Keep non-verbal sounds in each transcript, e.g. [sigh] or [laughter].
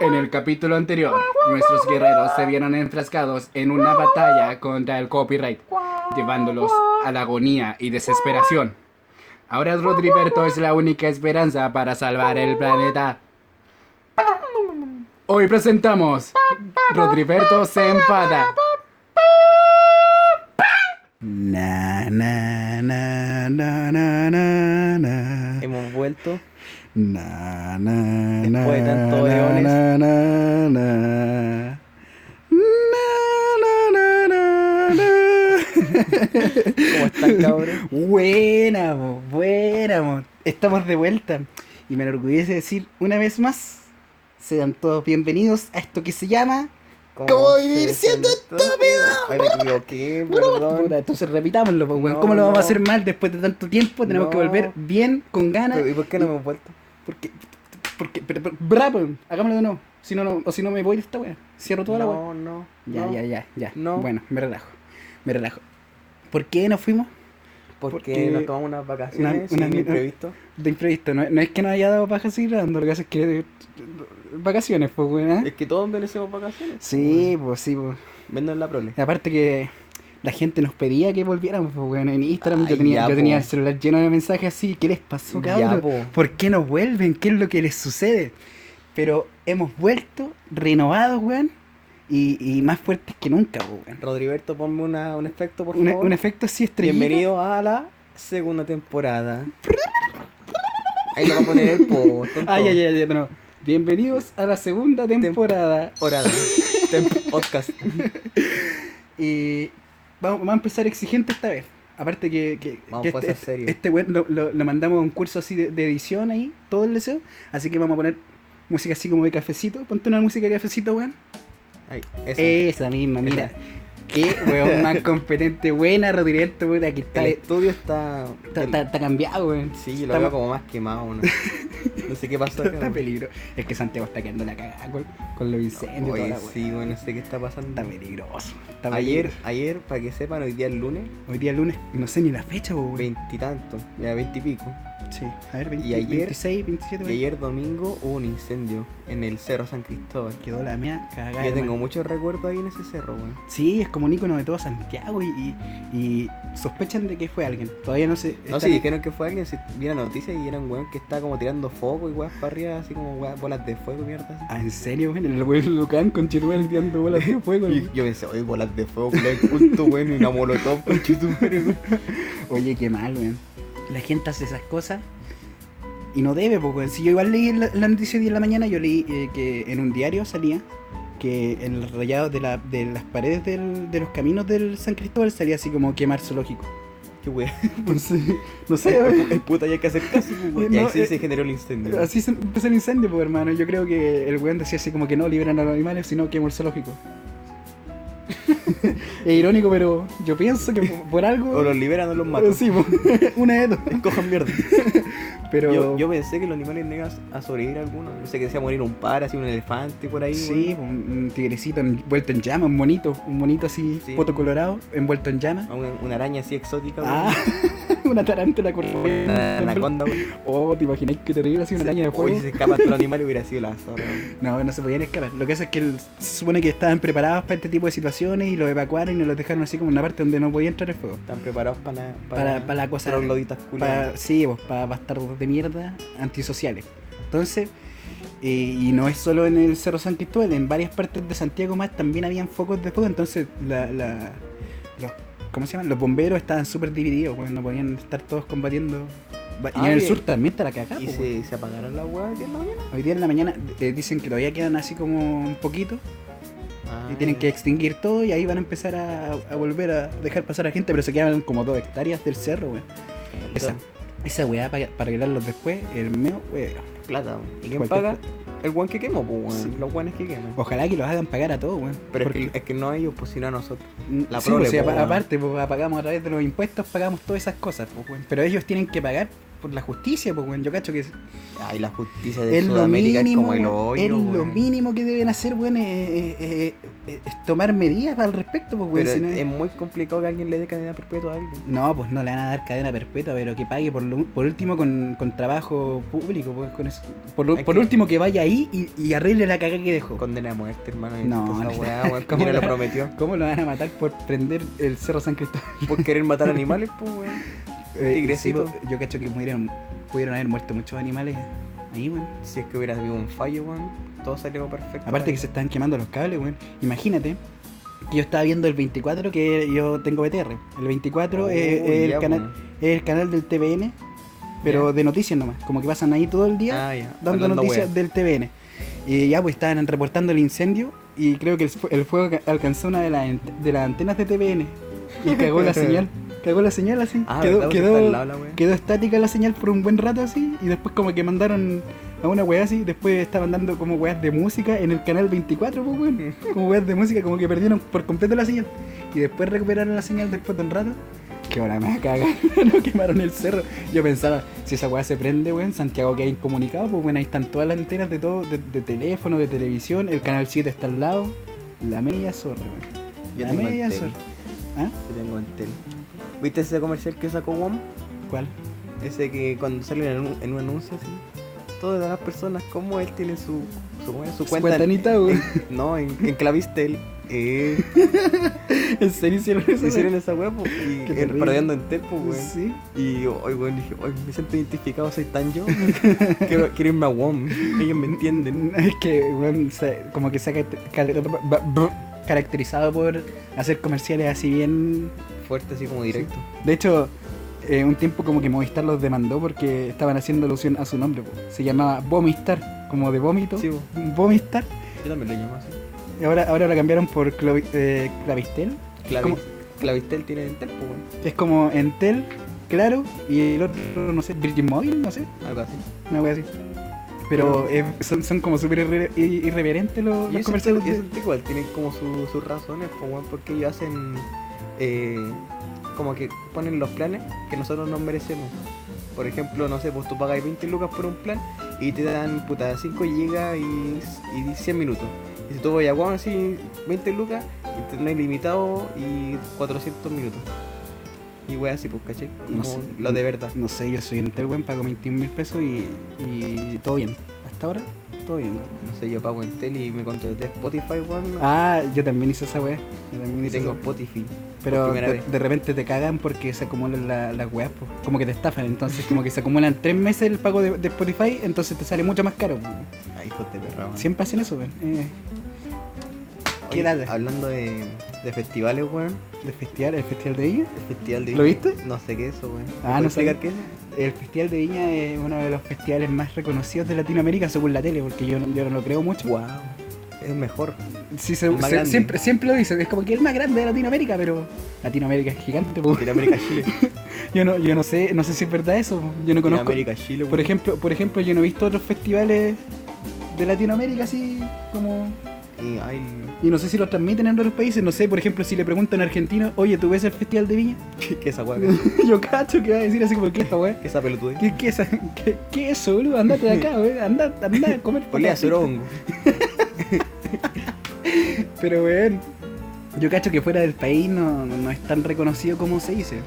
En el capítulo anterior, nuestros guerreros se vieron enfrascados en una batalla contra el copyright, llevándolos a la agonía y desesperación. Ahora Rodriberto es la única esperanza para salvar el planeta. Hoy presentamos Rodriberto se enfada. Na, na, na, na, na, na, na. Hemos vuelto. Na, na, Después de tantos na, eones. na, na, na. [laughs] ¿Cómo están, cabrón? Buena, mo, buena, mo. Estamos de vuelta. Y me enorgullece decir una vez más, sean todos bienvenidos a esto que se llama... ¿Cómo vivir siendo? Ay, me equivoqué, [laughs] perdón. Entonces repitámoslo, po, weón. No, ¿Cómo lo vamos a hacer mal después de tanto tiempo? Tenemos que volver bien, con ganas. ¿Y por qué no hemos vuelto? Porque, porque, pero, pero, bravo, hagámoslo de nuevo. Si no, no, o si no me voy de esta wea. Cierro toda la wea. No, no. Ya, no. ya, ya, ya. No. Bueno, me relajo. Me relajo. ¿Por qué nos fuimos? Porque, Porque nos tomamos unas vacaciones una- una- imprevisto. De imprevisto. No, no es que nos haya dado paja así grabando, lo que pasa es que. eh, Vacaciones, pues, weón. Es que todos merecemos vacaciones. Sí, pues, sí, pues. Vendo en la prole. Y aparte que la gente nos pedía que volviéramos, pues. En Instagram yo tenía, ya, yo tenía el celular lleno de mensajes así. ¿Qué les pasó, cabrón? po. ¿Por qué no vuelven? ¿Qué es lo que les sucede? Pero hemos vuelto, renovados, weón. Y, y más fuertes que nunca, weón. Rodriberto, ponme una, un efecto, por Un, favor. un efecto así estrellita. Bienvenido a la segunda temporada. Ahí lo va a poner el po. Ay, ay, ay, no. Bienvenidos a la segunda temporada. Temporada. Tem- podcast. [laughs] Y vamos, vamos a empezar exigente esta vez. Aparte que, que, Vamos que a este, serio. este weón lo, lo- lo mandamos a un curso así de, de edición ahí, todo el deseo. Así que vamos a poner música así como de cafecito. Ponte una música de cafecito, weón. Ahí, eso. Esa misma, mira. Qué weón más [laughs] competente, buena, Rodrigo, weón. Aquí está, el está, estudio está. está- está cambiado, weón. Sí, lo Está- veo como más quemado, ¿no? [laughs] No sé qué pasó. Está, acá, peligro. Es que Santiago está quedando la cagada con, con los incendios. Oye, toda la sí, bueno, no sé qué está Está pasando. peligroso. está Ayer, peligroso. ayer, para que sepan, hoy día es lunes, Hoy día lunes, no sé ni la fecha, weón. veintitantos, ya veintipico. Sí, a ver, 20, Y ayer- 26, 27, Y weón. ayer domingo hubo un incendio en el Cerro San Cristóbal. Quedó la mía cagada. Yo tengo muchos recuerdos ahí en ese cerro, weón. Sí, es como un ícono de todo Santiago y, y, y sospechan de que fue alguien. Todavía no sé. No, están- si dijeron que fue alguien, si vi la noticia y era un weón que estaba como tirando fuego y weas para arriba, así como weas- bolas de fuego, mierda. así. Ah, ¿en serio, weón? El weón Lucán con Chitumel tirando bolas de fuego. [laughs] Y yo pensé, oye, bolas de fuego, culto, weón, y una molotov con weón. Oye, qué mal, weón. La gente hace esas cosas y no debe, porque si yo igual leí la, la noticia en la mañana, yo leí eh, que en un diario salía que en el rayado de, la, de las paredes del- de los caminos del San Cristóbal salía así como quemar zoológico. Qué. Entonces, [laughs] no sé, weón. El puta, ya hay que hacer caso, pues. Y No, así eh, se generó el incendio. Así se empezó el incendio, pues hermano. Yo creo que el weón decía así como que no liberan a los animales, sino quemo el zoológico. [laughs] es irónico, pero yo pienso que por, algo. O los liberan o los matan. Sí, [laughs] una de dos. Cojan mierda. [laughs] Pero. Yo, yo pensé que los animales no iban a sobrevivir algunos. Yo sé que decía morir un par, así un elefante por ahí. Sí, un tigrecito envuelto en llama, un monito, un monito así, Sí. poto colorado, envuelto en llama. weón. Una, una araña así exótica. Ah, [laughs] una tarántula corriente. Una anaconda, weón. Oh, te imagináis qué terrible así una araña de Uy, fuego. si se escapa todo el animal hubiera sido la zorra. [laughs] No, no se podían escapar. Lo que pasa es que el- se supone que estaban preparados para este tipo de situaciones y los evacuaron y los dejaron así como en una parte donde no podía entrar el fuego. Están preparados para la, Para- para la cosa- Para, culiadas. sí, pues, para bastardos de mierda antisociales. Entonces, eh, y no es solo en el Cerro San Cristóbal, en varias partes de Santiago más también habían focos de fuego. Entonces, la, la- los, ¿cómo se llaman? Los bomberos estaban súper divididos, pues, no podían estar todos combatiendo. Va- Ah, y en el sur también está la cagada. ¿Y se, se apagaron las weas de la mañana? Hoy día en la mañana eh, dicen que todavía quedan así como un poquito Ah, y tienen que extinguir todo y ahí van a empezar a, a volver a dejar pasar a gente, pero se quedan como dos hectáreas del cerro, weón. Esa, esa weá para, para arreglarlos después, el mío, weón. Plata, weón. ¿Y quién paga? El guan que quemó, pues, weón. Sí. Los guanes que queman. Ojalá que los hagan pagar a todos, weón. Pero es que, es que no a ellos, pues sino a nosotros. la sí, prole, pues, po, apa- weón. aparte, pues, pagamos a través de los impuestos, pagamos todas esas cosas, pues, weón. Pero ellos tienen que pagar por la justicia, pues, weón. Yo cacho que Ay, la justicia de es Sudamérica mínimo, es como el hoyo, es lo mínimo que deben hacer, weón, es, es- es- es tomar medidas al respecto, pues, weón. Pero si no- es muy complicado que alguien le dé cadena perpetua a alguien. No, pues no le van a dar cadena perpetua, pero que pague por, lo- por último con, con trabajo público, pues, con eso. Por, lo- por que- último que vaya ahí y, y arregle la cagada que dejó. Condena a muerte, hermano. No, no. weá, weón. ¿Cómo ¿Quién la- [laughs] lo prometió? ¿Cómo lo van a matar por prender el Cerro San Cristóbal? Por querer matar [laughs] animales, pues, weón. Eh, sí, yo cacho que murieron, pudieron haber muerto muchos animales ahí, weón. Si es que hubiera habido un fallo, weón, todo salió perfecto. Aparte que se estaban quemando los cables, weón. Imagínate que yo estaba viendo el 24, que yo tengo BTR. El 24 es, el canal, es el canal del TVN, pero de noticias nomás. Como que pasan ahí todo el día Ah, dando Hablando noticias del TVN. Y ya pues estaban reportando el incendio y creo que el, fu- el fuego ca- alcanzó una de, las ant- de las antenas de TVN y cagó la [laughs] señal. Cagó la señal así. Ah, quedó, quedó, lado quedó estática la señal por un buen rato así y después como que mandaron a una weá así, después estaban dando como weas de música en el canal 24, pues weón. Como weas de música, como que perdieron por completo la señal. Y después recuperaron la señal después de un rato. Que ahora me va a [laughs] cagar, no quemaron el cerro. Yo pensaba, si esa weá se prende, weón, Santiago que hay incomunicado, pues bueno, ahí están todas las antenas de todo, de, de teléfono, de televisión, el canal 7 está al lado, la media zorra, weón. La media zorra. ¿Ah? Yo tengo Entel. ¿Viste ese comercial que sacó WOM? ¿Cuál? Ese que cuando sale en un, en un anuncio así, todas las personas, como él tiene su, su, ¿cómo es? su cuenta. cuentanita, weón. No, en, en Clavistel. Eh, [laughs] ¿En serio hicieron eso? hicieron esa po, y parodiando Entel, pues, weón. Sí. Y hoy, weón, dije, hoy me siento identificado, soy tan yo. [laughs] quiero, quiero irme a WOM, ellos me entienden. [laughs] Es que, se- como que se ha ca- ca- caracterizado por hacer comerciales así bien. Fuerte, así como directo. De hecho, eh, un tiempo como que Movistar los demandó porque estaban haciendo alusión a su nombre. po. Se llamaba Vomistar, como de vómito. Sí. Vomistar. yo también lo llamo así. Y ahora, ahora lo cambiaron por Clovi- eh, Clavistel. Clavi- ¿Cómo? Clavistel tiene Entel, pues. Es como Entel, claro, y el otro, no sé, Virgin Mobile, no sé, Algo así. una wea así. Pero eh, son, son como súper irre- ir- irreverentes los, los comerciales. igual tienen como su- sus razones, pues, porque ellos hacen eh, como que ponen los planes que nosotros nos merecemos. Por ejemplo, no sé, pues tú pagas 20 lucas por un plan y te dan puta 5 gigas y, y 100 minutos. Y si tú vas a Guam así 20 lucas tenés ilimitado y 400 minutos. Y wey así, pues, ¿cachai? No Como sé. lo de verdad. No sé, yo soy Entel, weón, pago 21 mil pesos y, y todo bien. Hasta ahora, todo bien. No sé, yo pago en tele y me contraté Spotify, weón. Ah, yo también hice esa weá. Yo también y hice tengo Spotify. Pero de, repente te cagan porque se acumulan la- las weas, po. como que te estafan. Entonces, como que se acumulan tres meses el pago de, de Spotify, entonces te sale mucho más caro. Ay, hijos de perra. Siempre hacen eso, weón. Eh, ¿Qué Oye? Hablando de, de festivales, weón. ¿El festival, el festival de Viña? El festival de ¿Lo Viña. viste? No sé qué es eso, weón. Ah, ¿Me no explicar qué es? El festival de Viña es uno de los festivales más reconocidos de Latinoamérica según la tele, porque yo, no- yo no lo creo mucho. Wow. Es mejor. Sí, se- se- siempre, siempre lo dicen, es como que el más grande de Latinoamérica, pero Latinoamérica es gigante. po. Latinoamérica, Chile. [laughs] Yo no, yo no sé, no sé si es verdad eso. Yo no conozco. Latinoamérica, Chile, Por ejemplo, por ejemplo, yo no he visto otros festivales de Latinoamérica así como Y hay. y no sé si los transmiten en otros países, no sé, por ejemplo, si le preguntan a un argentino, "Oye, ¿tú ves el Festival de Viña?" [laughs] ¿Qué, qué esa weá? [laughs] yo cacho que va a decir así como, "¿Qué esta weá? ¿Qué esa pelotudez? ¿Qué, qué, esa- qué, qué eso, boludo? Andate de acá, weón. Anda, anda a comer [laughs] Olea Sorongo. Pero weón, yo cacho que fuera del país no, no, no es tan reconocido como se dice.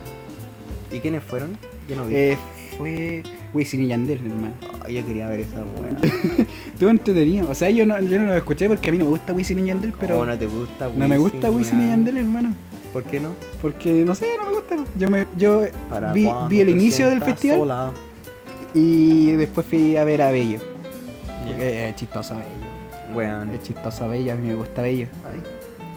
¿Y quiénes fueron? Yo no vi. Eh, fue Wisin y Yandel, hermano. Yo quería ver esa weá. [laughs] Estuvo entretenido. O sea, yo no, yo no lo escuché porque a mí no me gusta Wisin y Yandel, pero ¿Cómo no te gusta, no me gusta Wisin y? Yandel, hermano. ¿Por qué no? Porque no sé, no me gusta. Yo me, yo Para vi, vi el inicio del festival sola. y después fui a ver a Bello. Ya. Porque Es chistoso Bello. Weón. Es chistoso Bello, a mí me gusta Bello. Ay,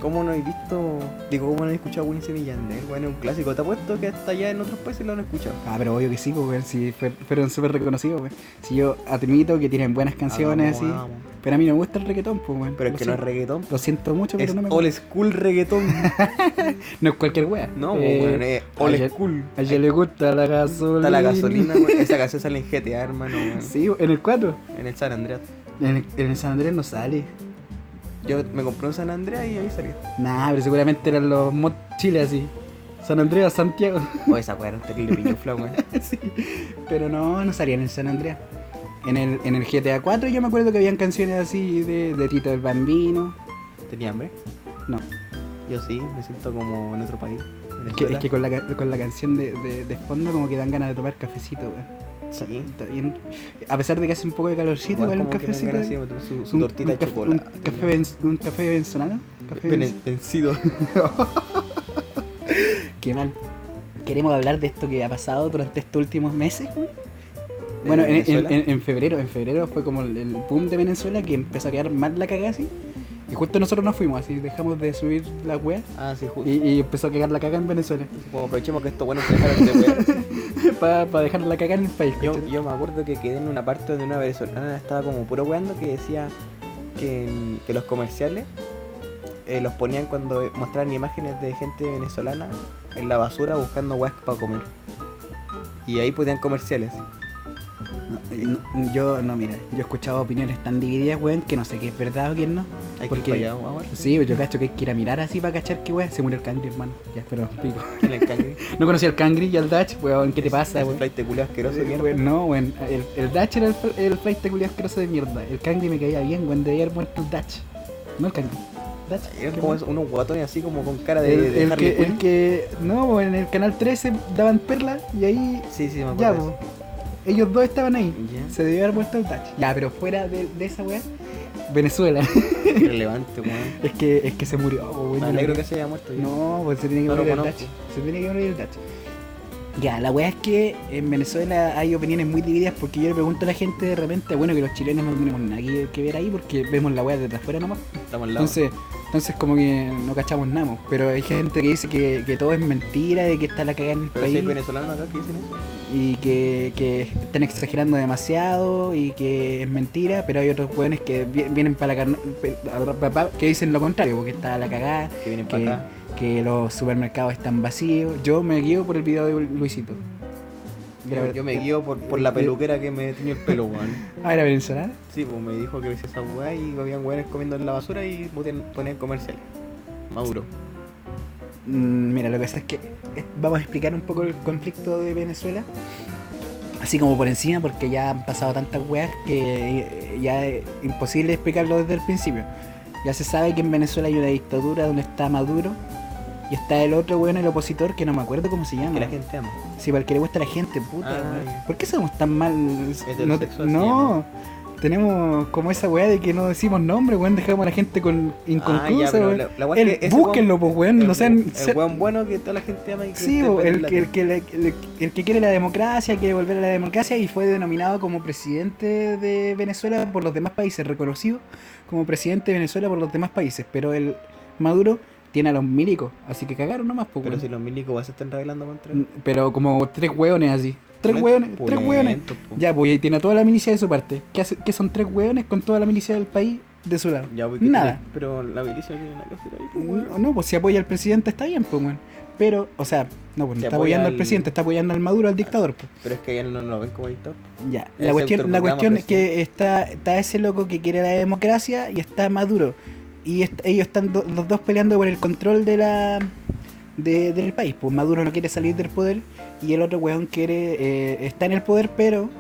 ¿Cómo no he visto? Digo, ¿cómo no he escuchado Wisin y Yandel? Bueno, es un clásico. Te apuesto que hasta allá en otros países lo han escuchado. Ah, pero obvio que sí, pues, weón, si fue- fueron súper reconocidos, weón. Si yo admito que tienen buenas canciones, así. hagamos. Pero a mí no me gusta el reggaetón, pues, weón. Pero es que no es reggaetón. Lo siento mucho, pero no me old gusta. school reggaetón. [laughs] No es cualquier wea. No, Eh, weón, es old school. A ella le gusta la gasolina. Está la gasolina, weón. Esa canción sale en GTA, hermano. Sí, en el 4. En el San Andreas. En el, San Andrés no sale. Yo me compré un San Andreas y ahí salía. Nah, pero seguramente eran los mod Chile así. San Andreas, Santiago. O esa weá era un weón. sí. Pero no, no salían en San Andreas. En el, en el GTA 4 yo me acuerdo que habían canciones así de, de Tito el Bambino. ¿Tenía hambre? No, Yo sí, me siento como en otro país. es que, es que con, la, con la canción de, de, de fondo como que dan ganas de tomar cafecito, weón. Sí. Está bien. A pesar de que hace un poco de calorcito, igual, un cafecito. ganas su, su un- tortita un de café- chocolate. Un café, un café venezolano. Café vencido. [laughs] Qué mal. Queremos hablar de esto que ha pasado durante estos últimos meses. Bueno, en, en- en- febrero, en febrero fue como el, el boom de Venezuela que empezó a quedar mal la cagada así. Y justo nosotros nos fuimos así, dejamos de subir la wea Ah, sí, justo. y, y empezó a cagar la caga en Venezuela. Como aprovechemos que estos buenos se dejaron de wear. [laughs] Para dejar la caga en el país. Yo, ¿cachai? yo me acuerdo que quedé en una parte donde una venezolana estaba como puro weando que decía que, que los comerciales eh, los ponían cuando mostraban imágenes de gente venezolana en la basura buscando weas para comer. Y ahí ponían comerciales. No, no, yo, no, mira, yo he escuchado opiniones tan divididas, weón, que no sé qué es verdad o qué no. Hay Porque- que ir allá, weón. Sí, yo cacho que hay que ir a mirar así para cachar que weón. Se murió el cangri, hermano. Ya, pero pico. [laughs] El. [laughs] No conocía al cangri y al Dutch, weón, ¿qué te pasa, weón? flight de culo asqueroso, Eh, mierda. weón, no, weón. El, el Dutch era el, el flight de asqueroso de mierda. El Cangri me caía bien, weón. Debía haber muerto el Dutch. No el Cangri. Eran ¿qué como unos guatones así como con cara de, el, de el Harley que, el Quinn. que. No, en el canal 13 daban perla y ahí. Sí, sí, me acuerdo. Ya, de. Ellos dos estaban ahí. Se debió haber muerto el Dutch. Ya, pero fuera de, de esa weá, Venezuela. Irrelevante, weón. [laughs] es, que, es que se murió, weón. Me alegro que se haya muerto. ya. No, pues se tiene que No morir el. Dutch. Se tiene que morir el Dutch. Ya, la weá es que en Venezuela hay opiniones muy divididas porque yo le pregunto a la gente de repente, bueno, que los chilenos no tenemos nada que, que ver ahí porque vemos la weá desde afuera nomás. Estamos al lado. Entonces, entonces como que no cachamos nada. mo. Pero hay gente que dice que, que todo es mentira, de que está la cagada en el Pero si hay país venezolanos acá que dicen eso. y que, que están exagerando demasiado y que es mentira, pero hay otros weones que vi- vienen para la carne, que dicen lo contrario, porque está la cagada, Que vienen que, para acá. que los supermercados están vacíos. Yo me guío por el video de Luisito. Yo, yo me guío por, por la peluquera que me tenía el pelo, weón. [laughs] Ah, era venezolana. Sí, pues me dijo que hice esa weá y habían weones comiendo en la basura y ponían, ponían comerciales. Maduro. Mm, Mira, lo que pasa es que eh, vamos a explicar un poco el conflicto de Venezuela. Así como por encima, porque ya han pasado tantas weas que eh, ya es imposible explicarlo desde el principio. Ya se sabe que en Venezuela hay una dictadura donde está Maduro y está el otro weón, el opositor, que no me acuerdo cómo se llama. Que la gente ama. Sí, para el que le gusta a la gente, puta. Ah. ¿Por qué somos tan mal? No, te- no, tenemos como esa weá de que no decimos nombre, weón, dejamos a la gente con inconclusa, weón. la- la weá es El- que búsquenlo, pues, weón, el- no sean... El ser- weón bueno que toda la gente ama y que Sí, bo, el, que- el, que, le- el- el que quiere la democracia, quiere volver a la democracia y fue denominado como presidente de Venezuela por los demás países, reconocido como presidente de Venezuela por los demás países, pero el Maduro tiene a los milicos, así que cagaron nomás, pues, Pero si los milicos se están revelando contra Mm, Pero como tres hueones así. Tres hueones, tres hueones. po. Ya, pues y tiene a toda la milicia de su parte. ¿Qué, hace, qué son tres hueones con toda la milicia del país de su lado? Ya, pues, ¿qué Nada. tiene? Pero la milicia tiene nada que hacer ahí, pues, No, pues si apoya al presidente está bien, pues, weón. Pero, o sea, no, pues no Si está apoya apoyando al al- presidente, está apoyando al Maduro, al dictador, pues. Pero es que ya no, no lo ven como dictador. Ya, Él la se cuestión, la cuestión es que está, está ese loco que quiere la democracia y está Maduro. Y est- ellos están do- los dos peleando por el control de la de- del país. Pues Maduro no quiere salir del poder y el otro weón quiere eh, está en el poder, pero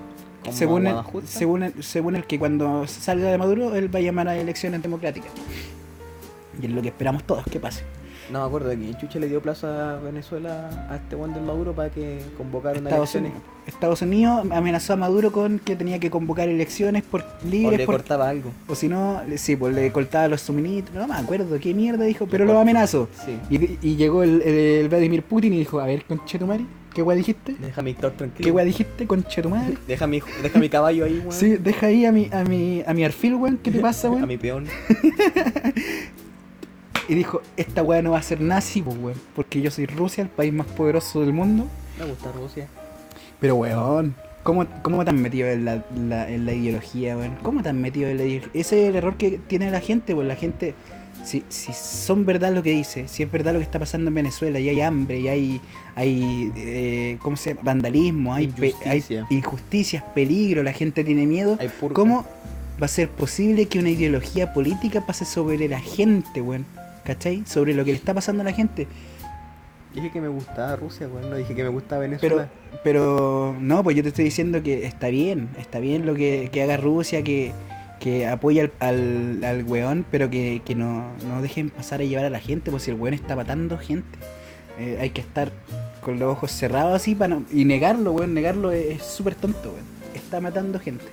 según el, según, el, según el que cuando salga de Maduro, él va a llamar a elecciones democráticas. Y es lo que esperamos todos que pase. No me acuerdo de quién Chucha le dio plaza a Venezuela a este Juan del Maduro para que convocara una Estados elecciones. Unidos, Estados Unidos amenazó a Maduro con que tenía que convocar elecciones por O libres le por- cortaba algo. O si no, le- sí, pues le cortaba los suministros, no me acuerdo qué mierda dijo, pero lo amenazó. Sí. Y, y llegó el, el- el Vladimir Putin y dijo, a ver, conchetumare, ¿qué weá dijiste? Deja mi tranquilo. ¿Qué weá dijiste, conchetumare? [laughs] Deja mi, deja mi caballo ahí, weón. Sí, deja ahí a mi, a mi, a mi arfil, weón, ¿qué te [laughs] pasa, A weón? mi peón. [laughs] Y dijo, esta weá no va a ser nazi, pues, weón, porque yo soy Rusia, el país más poderoso del mundo. Me gusta Rusia. Pero, weón, ¿cómo, cómo te has metido en la, la- en la ideología, weón? ¿Cómo te has metido en la ideología? Ese es el error que tiene la gente, pues la gente, si, si son verdad lo que dice, si es verdad lo que está pasando en Venezuela, y hay hambre, y hay, hay eh, ¿cómo se llama? Vandalismo, hay, pe- hay Injusticia. injusticias, peligro, la gente tiene miedo. ¿Cómo va a ser posible que una ideología política pase sobre la gente, weón? ¿Cachai? Sobre lo que le está pasando a la gente. Dije que me gustaba Rusia, weón. No dije que me gustaba Pero, Venezuela. pero no, pues yo te estoy diciendo que está bien, está bien lo que, que haga Rusia, que, que apoya al, al, al weón, pero que, que no, no dejen pasar a llevar a la gente, pues si el weón está matando gente, eh, hay que estar con los ojos cerrados así para no- y negarlo, weón, negarlo es es súper tonto, weón, está matando gente.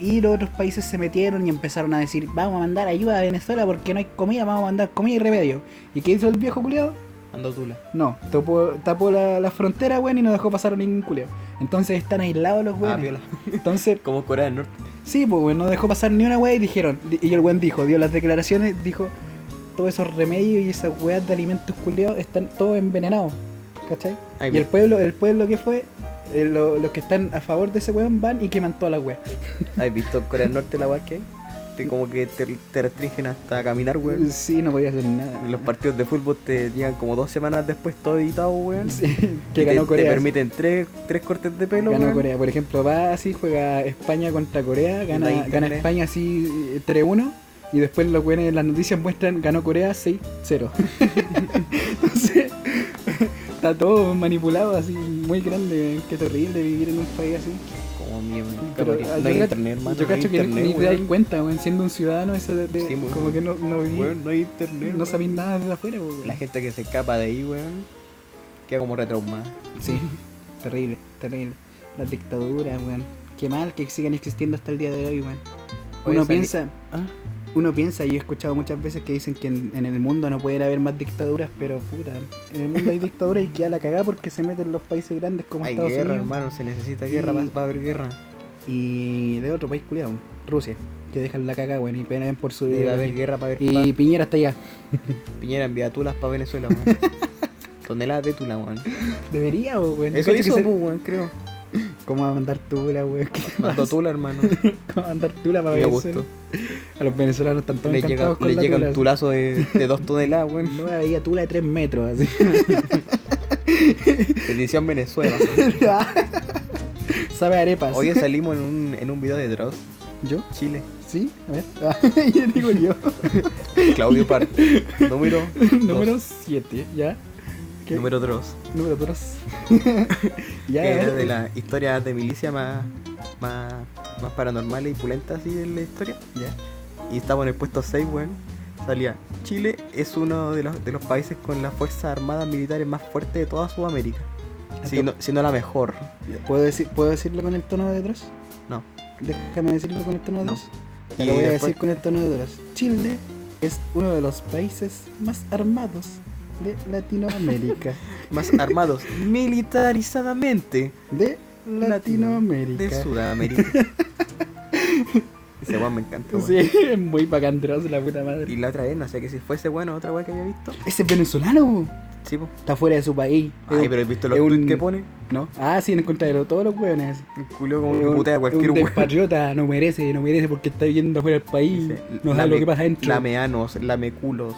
Y los otros países se metieron y empezaron a decir, vamos a mandar ayuda a Venezuela porque no hay comida, vamos a mandar comida y remedio. ¿Y qué hizo el viejo culiado? Ando tula. No, tapó, tapó la, la frontera, weón, y no dejó pasar a ningún culeo. Entonces están aislados los Ah, weones. viola. [laughs] Entonces, Como Corea del Norte. sí, pues weón, no dejó pasar ni una weá y dijeron, y el weón dijo, dio las declaraciones, dijo, todos esos remedios y esas weas de alimentos culeados están todos envenenados. ¿Cachai? Ay, y el pueblo, el pueblo que fue, eh, lo- los que están a favor de ese weón van y queman todas las weas. ¿Has visto Corea del Norte la weá que hay? Que como que te, te restringen hasta caminar, weón. Sí, no podía hacer nada. Los partidos de fútbol te llegan como dos semanas después todo editado, weón. Sí, [laughs] que te- ganó te, Corea. permiten tres, tres cortes de pelo, Ganó weón. Corea, por ejemplo, va así, juega España contra Corea, gana, gana. España así eh, 3-1 y después los buenos en las noticias muestran ganó Corea 6-0. [laughs] Entonces, está todo manipulado así, muy grande, qué terrible vivir en un país así. Como mi Pero, no hay yo internet, hermano. Yo no cacho que internet, ni te das cuenta, weón, siendo un ciudadano, eso de, de- Sí, weón. como que no, no viví, Weón, no hay internet. no sabís nada de afuera, weón. La gente que se escapa de ahí, weón, queda como retraumada. Sí, [laughs] terrible, terrible. Las dictaduras, weón. Qué mal que sigan existiendo hasta el día de hoy, weón. Uno piensa, Ah, uno piensa, y he escuchado muchas veces que dicen que en, en el mundo no pueden haber más dictaduras, pero puta, en el mundo hay dictaduras y queda la cagada porque se meten los países grandes como hay Estados guerra, Unidos hermano. Se necesita guerra para, para haber guerra. y de otro país culiado, Rusia, que dejan la cagada, weón, y penan por su vida. haber guerra para haber Y. Piñera está allá. [laughs] Piñera envía tulas para Venezuela, weón. [laughs] Toneladas de tula, weón. Debería, weón. Eso hizo, se- pues, weón, creo. [coughs] ¿Cómo va a mandar tula, weón? ¿Qué Mandó tula, hermano. [laughs] ¿Cómo va a mandar tula para Venezuela? A los venezolanos están todos Le llega, con le la llega tula. un tulazo de, de dos [laughs] toneladas, weón. No había tula de 3 metros, así. [laughs] Edición Venezuela. Sabe arepas. Hoy salimos en un, en un video de Dross, ¿Yo? Chile. ¿Sí? A ver. Ah, ya digo yo. Claudio Par. Número Número 7, ¿ya? ¿Qué? Número Dross. Número 2. [laughs] ya, que era ver. de las historias de milicia más, más, más paranormales y pulentas así en la historia. Ya. Y estaba en el puesto 6, weón. Salía, Chile es uno de los, de los países con las fuerzas armadas militares más fuertes de toda Sudamérica. Si no, si no la mejor. ¿Puedo, decir, ¿Puedo decirlo con el tono de Dross? No. Déjame decirlo con el tono de No. Te Y lo voy a decir con el tono de Dross. Chile es uno de los países más armados de Latinoamérica. [laughs] Más armados militarizadamente de Latinoamérica. de Sudamérica. Ese weón me encanta, weón. Sí, es [laughs] muy bacán Dross, la puta madre. Y la otra vez, no sé que si fuese bueno otra weá que había visto. Ese es venezolano. Sí, po. Está fuera de su país. Ay, pero ¿has visto los un- tweets que pone? ¿No? Ah, sí, en contra de todos los así. Un culo como un- putea cualquier un weón. despatriota, no merece, no merece porque está viviendo fuera del país. Dice, No sabe lo que pasa adentro. Lameanos, lameculos.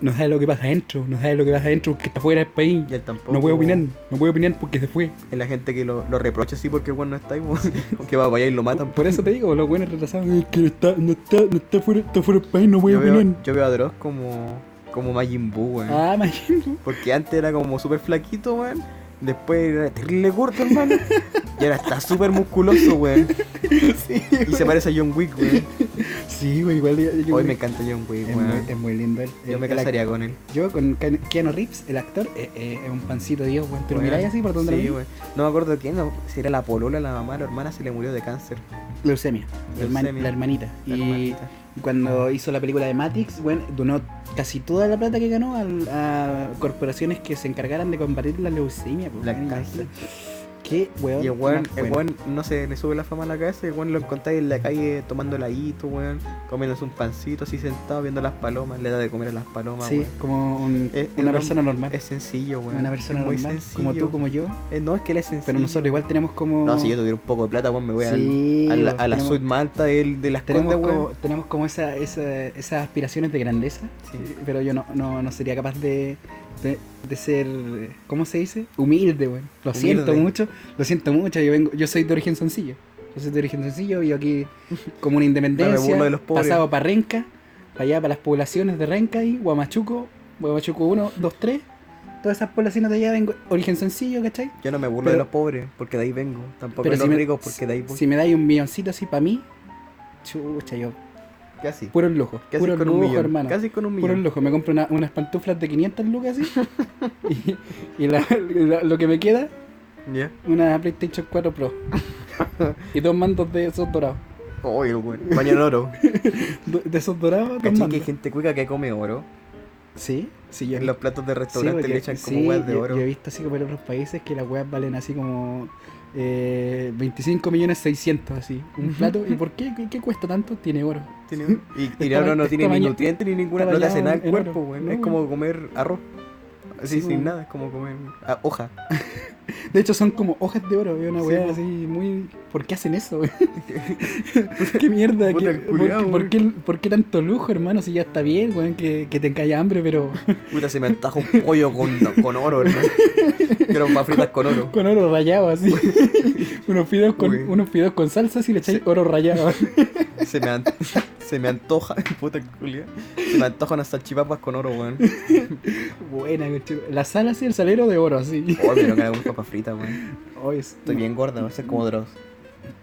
No, sabe lo que pasa adentro. No sabe lo que pasa adentro porque está fuera del país. Y él tampoco. No puede opinar. No puede opinar porque se fue. Es la gente que lo, lo reprocha así porque el weón no está ahí, weón. [laughs] que va para allá y lo matan. Por eso te digo, los buenos retrasados. Es que no está, no está, no está fuera, está fuera del país, no puede Yo opinar. veo, yo veo a Dross como, como Majin Buu, weón. Ah, imagínate. Porque antes era como súper flaquito, weón. Después era terrible corto, hermano. y ahora está súper musculoso, weón. Sí, Y se parece a John Wick, weón. sí, güey, igual. yo- Hoy me encanta John Wick, es, muy, es muy lindo él. Yo El- me casaría con él. Yo con Ke- Keanu Reeves, el actor, eh, eh, es un pancito de Dios, weón. Pero miráis así por donde Sí, lo. No me acuerdo quién, no, si era la polola, la mamá, la hermana, se le murió de cáncer. Leucemia, la, herman- Leucemia. la hermanita. La y hermanita. Cuando hizo la película de Matrix, bueno, donó casi toda la plata que ganó a, corporaciones que se encargaran de combatir la leucemia. pues, La imagínate. Qué weón. Y el weón, más el bueno. weón no se le sube la fama a la cabeza, el weón lo encontráis en la calle tomando heladito, weón, comiéndose un pancito así sentado viendo las palomas, le da de comer a las palomas, Sí, weón. como un- Es- una persona normal. Es sencillo, weón. una persona es muy normal, sencillo. como tú, como yo. Eh, no, es que él es sencillo. Pero nosotros igual tenemos como. No, si yo tuviera un poco de plata, weón, me voy al- Sí, a, la, a la tenemos- suite más alta de, de las Tenemos condes, como, weón. tenemos como esa, esa- esas aspiraciones de grandeza, Sí. pero yo no, no, no sería capaz de, de, de ser, ¿cómo se dice? Humilde, weón. Lo siento mucho, lo siento mucho, yo vengo, yo soy de origen sencillo. Yo soy de origen sencillo, vivo aquí [laughs] como una independencia, de los pasado para Renca, para allá para las poblaciones de Renca y Guamachuco, Guamachuco 1, 2, 3, todas esas poblaciones de allá vengo, origen sencillo, ¿cachai? Yo no me burlo Pero- de los pobres, porque de ahí vengo. Tampoco de los si ricos, porque de ahí voy. Si me dais un milloncito así para mí, chucha, yo, Casi. puro lujo, Casi puro con un lujo, millón. hermano. Casi con un Puro millón. lujo, me compro una- unas pantuflas de 500 lucas así. [laughs] y y la- la- lo que me queda, ¿Ya? una PlayStation 4 Pro. [laughs] y dos mandos de esos dorados. Oye, el weón. Baño en oro. [laughs] De esos dorados, dos ¿Cachai que hay gente cuica que come oro? Sí, sí, yo En los platos de Sí, restaurante porque- le echan como sí, weas de oro. Yo he visto así como en otros países que las weas valen así como eh, 25 millones 600 así. Un plato. ¿Y por qué? ¿Qué, qué cuesta tanto? Tiene oro. Tiene- Y, y Está no, no, tiene ni nutrientes ni ninguna. No le hace nada al en cuerpo, oro. No, Es como comer arroz. Así Sí, sin weón. nada, es como comer ah, hoja. [laughs] De hecho, son como hojas de oro. Una Sí, po. así muy. ¿Por qué hacen eso? [laughs] ¿Qué mierda? ¿Qué- por, qué- por qué, por qué tanto lujo, hermano? Si ya está bien, weón, que, que te caiga hambre, pero [laughs] Puta, se me antaja un pollo con, con oro, hermano. Quiero más fritas con oro. con oro rayado así. unos, fideos con, Uy. unos fideos con salsa y le echáis oro rayado. Se me, an- se me antoja, puta culia. Se me antoja unas salchipapas con oro, weón. Buena, La sal así, el salero de oro así. Oh, pero que hago [laughs] papas fritas, weón. Hoy es- Estoy bien gorda, voy a ser como Dross.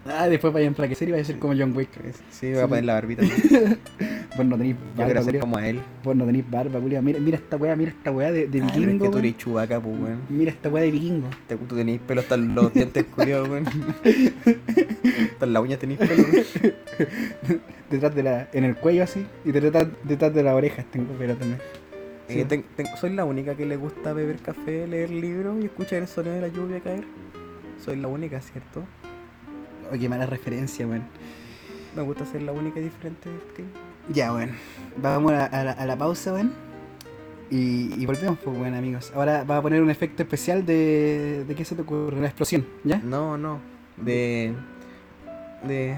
Ah, después vaya a enflaquecer y vaya a ser como John Wick. Sí, voy a poner la barbita. Yo [laughs] Vos no tenéis barba, ser culiao. como a él. Vos no tenéis barba, culiao. Mira, mira esta weá, mira esta weá de, de Ah, es vikingo. que tú eres chubaca, pues, weón. Mira esta weá de vikingo. Te- Tú tenés pelo hasta los dientes, culiados, weón. [laughs] Hasta en la uña tenés pelo, weón. Detrás de la. en el cuello así. Y detrás, detrás de las orejas tengo pelo también. Sí. Eh, ten- ten- soy la única que le gusta beber café, leer libros y escuchar el sonido de la lluvia caer. Soy la única, ¿cierto? Qué mala referencia, weón. Me gusta ser la única y diferente. que- Ya, weón. Vamos a, a la, a la pausa, weón. Y, y volvemos, pues, weón, amigos. Ahora va a poner un efecto especial de. ¿De qué se te ocurre? Una explosión, ¿ya? No, no. De. De.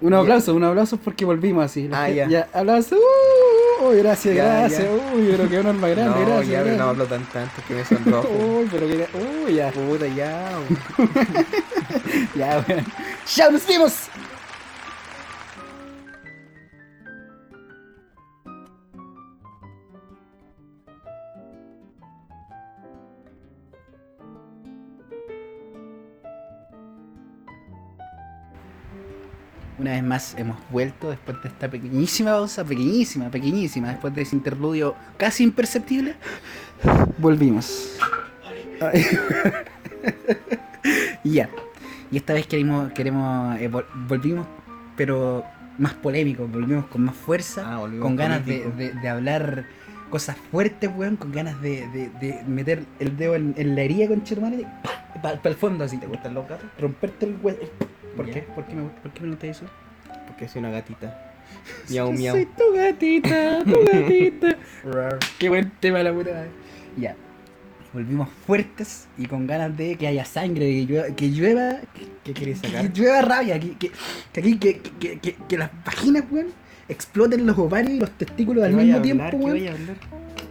Unos aplausos, unos aplausos porque volvimos así. Ah, ya. aplausos. Uh, uy, gracias, Ya, gracias. ya. Uy, pero qué honor más grande, no, gracias. ya, gracias. no hablo tan tanto que me sonrojo. [laughs] Uy, pero que. Uy, ya. Puta, ya. [laughs] Ya, weón. ¡Ya nos vimos! Una vez más hemos vuelto después de esta pequeñísima pausa, pequeñísima, pequeñísima, después de ese interludio casi imperceptible. Volvimos. [laughs] Ya. Y esta vez queremos, queremos eh, vol- volvimos, pero más polémico, volvimos con más fuerza, Ah, con ganas de, de- de hablar cosas fuertes, weón, con ganas de, de- meter el dedo en, en la herida con Chermane para el fondo así, ¿Te gustan los gatos? romperte el hueso. ¿Por Ya. qué? ¿Por qué me, por qué me noté eso? Porque soy una gatita. Miau, miau. Soy tu gatita, tu [laughs] gatita. Qué buen tema la puta. Ya. Volvimos fuertes y con ganas de que haya sangre, que llueva, que llueva, ¿Qué quieres que, sacar? llueva rabia, que, que, que aquí que, que, que, que las vaginas, weón, exploten los ovarios y los testículos al ¿Qué vaya mismo tiempo, weón.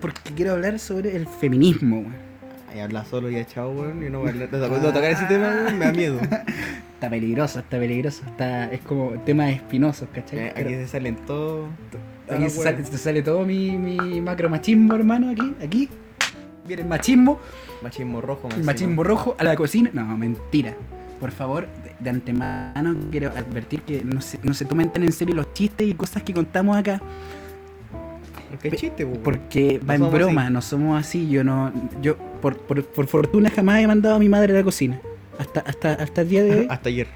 Porque quiero hablar sobre el feminismo, weón. Ay, habla solo y chao, weón. Yo no voy a hablar. Tocar ese tema, weón, me da miedo. [laughs] Está peligroso, está peligroso, está, es como temas espinosos, ¿cachai? Eh, Pero- Aquí se salen todos. Aquí se sale, se sale todo mi, mi macromachismo, hermano, aquí, aquí. Viene el machismo, Machismo rojo, el machismo rojo a la cocina. No, mentira. Por favor, de, de antemano quiero advertir que no se, no se tomen tan en serio los chistes y cosas que contamos acá. ¿Qué chiste? Porque No va en broma, así. no somos así. Yo no. Yo, por, por, por fortuna, jamás he mandado a mi madre a la cocina. Hasta, hasta, hasta el día de hoy. [laughs] Hasta ayer.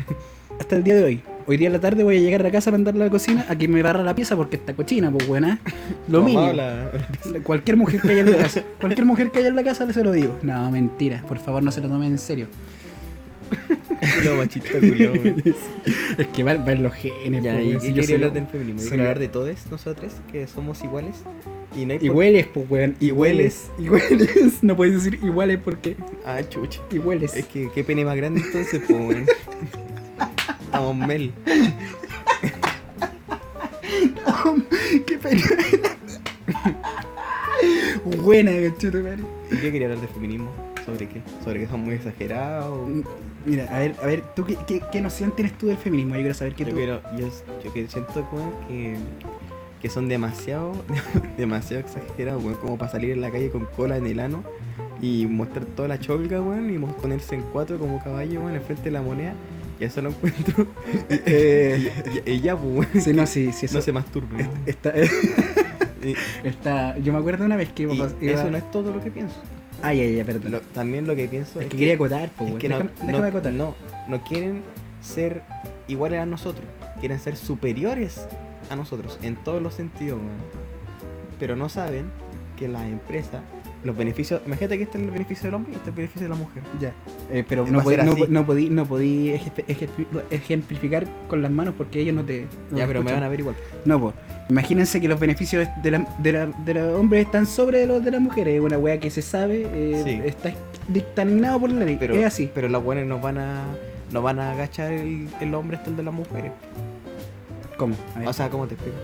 hasta el día de hoy. Hoy día en la tarde voy a llegar a la casa a mandarla a la cocina a que me barra la pieza porque está cochina, pues buena. [laughs] Lo Tu mamá mínimo. [laughs] Cualquier mujer que haya en la casa, cualquier mujer que haya en la casa se lo digo. No, mentira, por favor no se lo tomen en serio. Lo machista, weón. Es que va, va en los genes. Ya, pues, ¿y si yo quería hablar del feminismo? Yo hablar de todos nosotros, que somos iguales. Y no hay Y hueles, pues weón, y hueles, y hueles. [laughs] No puedes decir iguales porque Ah, chucha. y hueles. Es que qué pene más grande entonces, pues, weón. Estamos mel. [laughs] Qué pena. Buena, conchito, madre. ¿Y qué quería hablar de feminismo? ¿Sobre qué? ¿Sobre que son muy exagerados? Mira, a ver, a ver, ¿tú qué, qué, qué noción tienes tú del feminismo? Yo quiero saber qué Yo tú... quiero, yo, yo que siento como que que son demasiado, [laughs] demasiado exagerados, weón, como para salir en la calle con cola en el ano y mostrar toda la cholga, weón, y ponerse en cuatro como caballo, weón, enfrente de la moneda. Y eso lo encuentro. [laughs] Eh, y, y ya, pues, weón, sí, no, sí, sí, [laughs] eso no se masturbe. está, Y, está, yo me acuerdo una vez que y iba- iba- eso no es todo lo que pienso. Ay, ay, ay, perdón. Lo- también lo que pienso es es que quería acotar, pues, es que no, déjame, no- déjame acotar. no, no quieren ser iguales a nosotros, quieren ser superiores a nosotros en todos los sentidos, weón. Pero no saben que la empresa, los beneficios, imagínate que este es el beneficio del hombre y este es el beneficio de la mujer. Ya, eh, pero Va no podí, no, no podí, no podí eje- eje- ejemplificar con las manos porque ellos no te. no ya, pero me van a ver igual. No, pues. Imagínense que los beneficios de, la, de, la- de los hombres están sobre los de las mujeres. Es una weá que se sabe, eh, Sí. está dictaminado por la ley. Pero, es así. pero los buenos nos van a, nos van a agachar el, el hombre hasta el de las mujeres. ¿Cómo? O sea, ¿cómo te explico?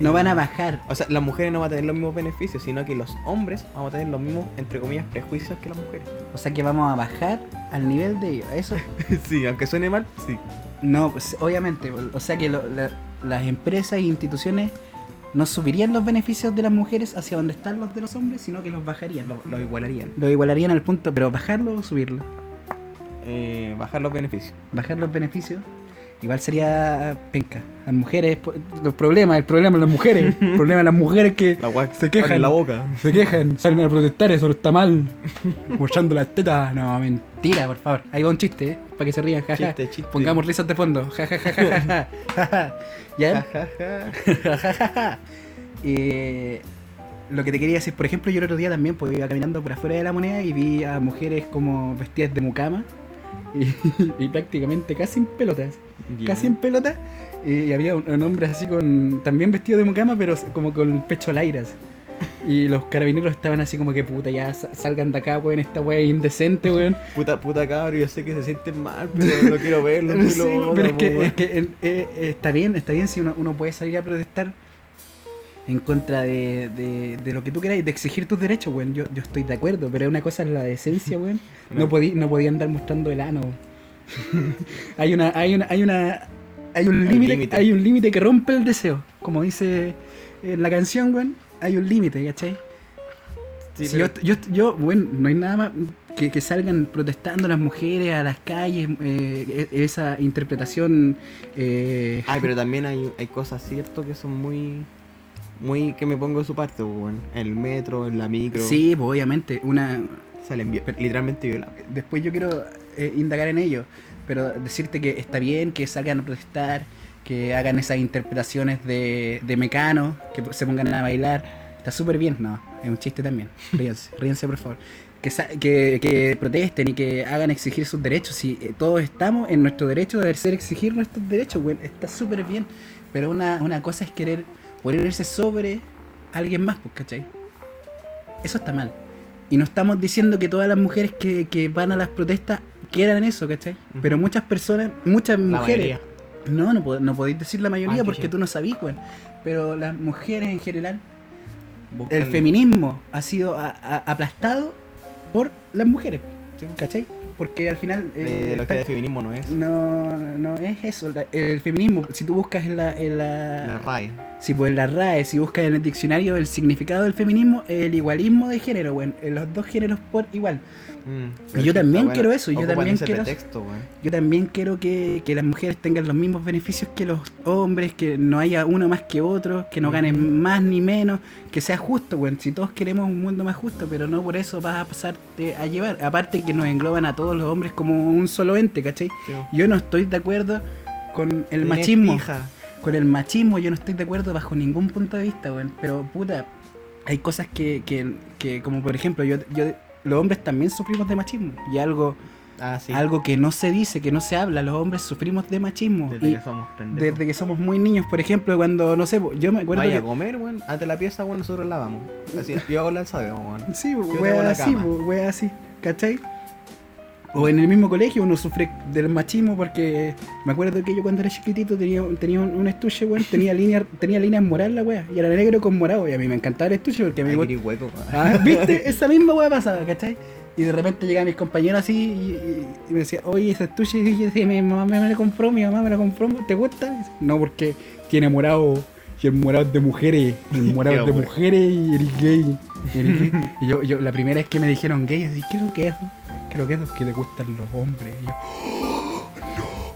no van a bajar. O sea, las mujeres no van a tener los mismos beneficios, sino que los hombres vamos a tener los mismos, entre comillas, prejuicios que las mujeres. O sea que vamos a bajar al nivel de ellos. Eso [laughs] sí, aunque suene mal, sí. no, pues, obviamente. O sea que lo- la- las empresas e instituciones no subirían los beneficios de las mujeres hacia donde están los de los hombres, sino que los bajarían. Los lo igualarían. Los igualarían al punto, pero bajarlo o subirlo. Eh, bajar los beneficios. bajar los beneficios, igual sería penca. Las mujeres, los problemas, el problema de las mujeres, el [laughs] problema de las mujeres que La Se quejan. en la boca. se quejan, salen a protestar, eso está mal, mostrando las tetas. No, mentira, por favor. Ahí va un chiste, ¿eh? para que se rían, jaja. Chiste, chiste. Pongamos risas de fondo, jajajajaja. ¿Ya? Ja, ja, ja. [laughs] Eh, [laughs] lo que te quería decir, por ejemplo, yo el otro día también pues, iba caminando por afuera de la moneda y vi a mujeres como vestidas de mucama y, [laughs] y prácticamente casi en pelotas. Ya. casi en pelota. eh, Y había un, un hombre así con. También vestido de mucama, pero como con el pecho al aire. así. Y los carabineros estaban así como que puta, ya sa- salgan de acá, weón, esta weá es indecente, weón. Puta, puta cabro, yo sé que se sienten mal, pero no quiero verlo. [laughs] Sí, lo pero es que, es que, eh, eh, está bien, está bien si uno, uno puede salir a protestar en contra de, de, de lo que tú queráis, de exigir tus derechos, weón. Yo, yo estoy de acuerdo, pero una cosa es la decencia, weón. No, [laughs] No. podí, no podía andar mostrando el ano. [laughs] hay una, hay una, hay una, hay un límite, límite. hay un límite que rompe el deseo. Como dice en la canción, weón, hay un límite, ¿cachai? Sí, Si pero- yo, yo, yo, bueno, no hay nada más que, que salgan protestando las mujeres a las calles, eh, e- esa interpretación. eh, Ay, pero también hay, hay cosas, ¿cierto? Que son muy. Muy que me pongo de su parte, weón. En el metro, en la micro. sí, pues, obviamente, una. Salen literalmente violados. Después yo quiero eh, indagar en ello, pero decirte que está bien que salgan a protestar, que hagan esas interpretaciones de, de Mecano, que se pongan a bailar. Está súper bien, no, es un chiste también. [laughs] Ríense, ríense por favor. Que, que, que protesten y que hagan exigir sus derechos. Si eh, todos estamos en nuestro derecho de hacer exigir nuestros derechos, güey, está súper bien. Pero una, una cosa es querer ponerse sobre alguien más, pues, ¿cachai? Eso está mal. Y no estamos diciendo que todas las mujeres que, que van a las protestas quieran eso, ¿cachai? Pero muchas personas, muchas mujeres. No, no, pod- no podéis decir la mayoría Ah, porque tú no sabís, güey. Pero las mujeres en general, el feminismo ha sido a- a- aplastado por las mujeres. ¿cachai? Porque al final... Eh, lo que de feminismo no es. no, no es eso. la- el feminismo, si tú buscas en la... En la, La RAE. si pues en la RAE, si buscas en el diccionario el significado del feminismo, el igualismo de género, en Los dos géneros por igual. Mm. Y yo también quiero eso, yo también quiero pretexto. Yo también quiero que, que las mujeres tengan los mismos beneficios que los hombres, que no haya uno más que otro, que no ganen más ni menos, que sea justo, güey. Si todos queremos un mundo más justo, pero no por eso vas a pasarte a llevar. Aparte que nos engloban a todos los hombres como un solo ente, ¿cachai? Sí. Yo no estoy de acuerdo con el machismo. Con el machismo yo no estoy de acuerdo bajo ningún punto de vista, weón. Pero puta, hay cosas que, que, que como por ejemplo, yo, yo los hombres también sufrimos de machismo. Y algo, Ah, sí. algo que no se dice, que no se habla, los hombres sufrimos de machismo. Desde y que somos desde que somos muy niños, por ejemplo, cuando, no sé, yo me acuerdo Vaya a que... comer, weón. Ante la pieza, weón, nosotros lavamos. Así, yo hago la ensalada, weón. Sí, tengo wea la así, wea así, ¿cachai? O en el mismo colegio uno sufre del machismo porque me acuerdo que yo cuando era chiquitito tenía, tenía un, un estuche, weón, tenía [laughs] línea, tenía líneas moral la wea, y era negro con morado, y a mí me encantaba el estuche porque a mí Ay, igual- qué hueco. Ah, ¿Viste? [laughs] Esa misma weá pasaba, ¿cachai? Y de repente llegaban mis compañeros así y, y- y me decía, oye, ese estuche, y yo decía, mi mamá me lo compró, mi mamá me lo compró, ¿te gusta? No, porque tiene morado y el morado es de mujeres, el [laughs] morado es de mujeres y el gay. Y, el gay. Y yo, yo, la primera vez que me dijeron gay, así, ¿qué es lo que es? ¿Qué es lo que es? Que le gustan los hombres. Y yo, "Oh,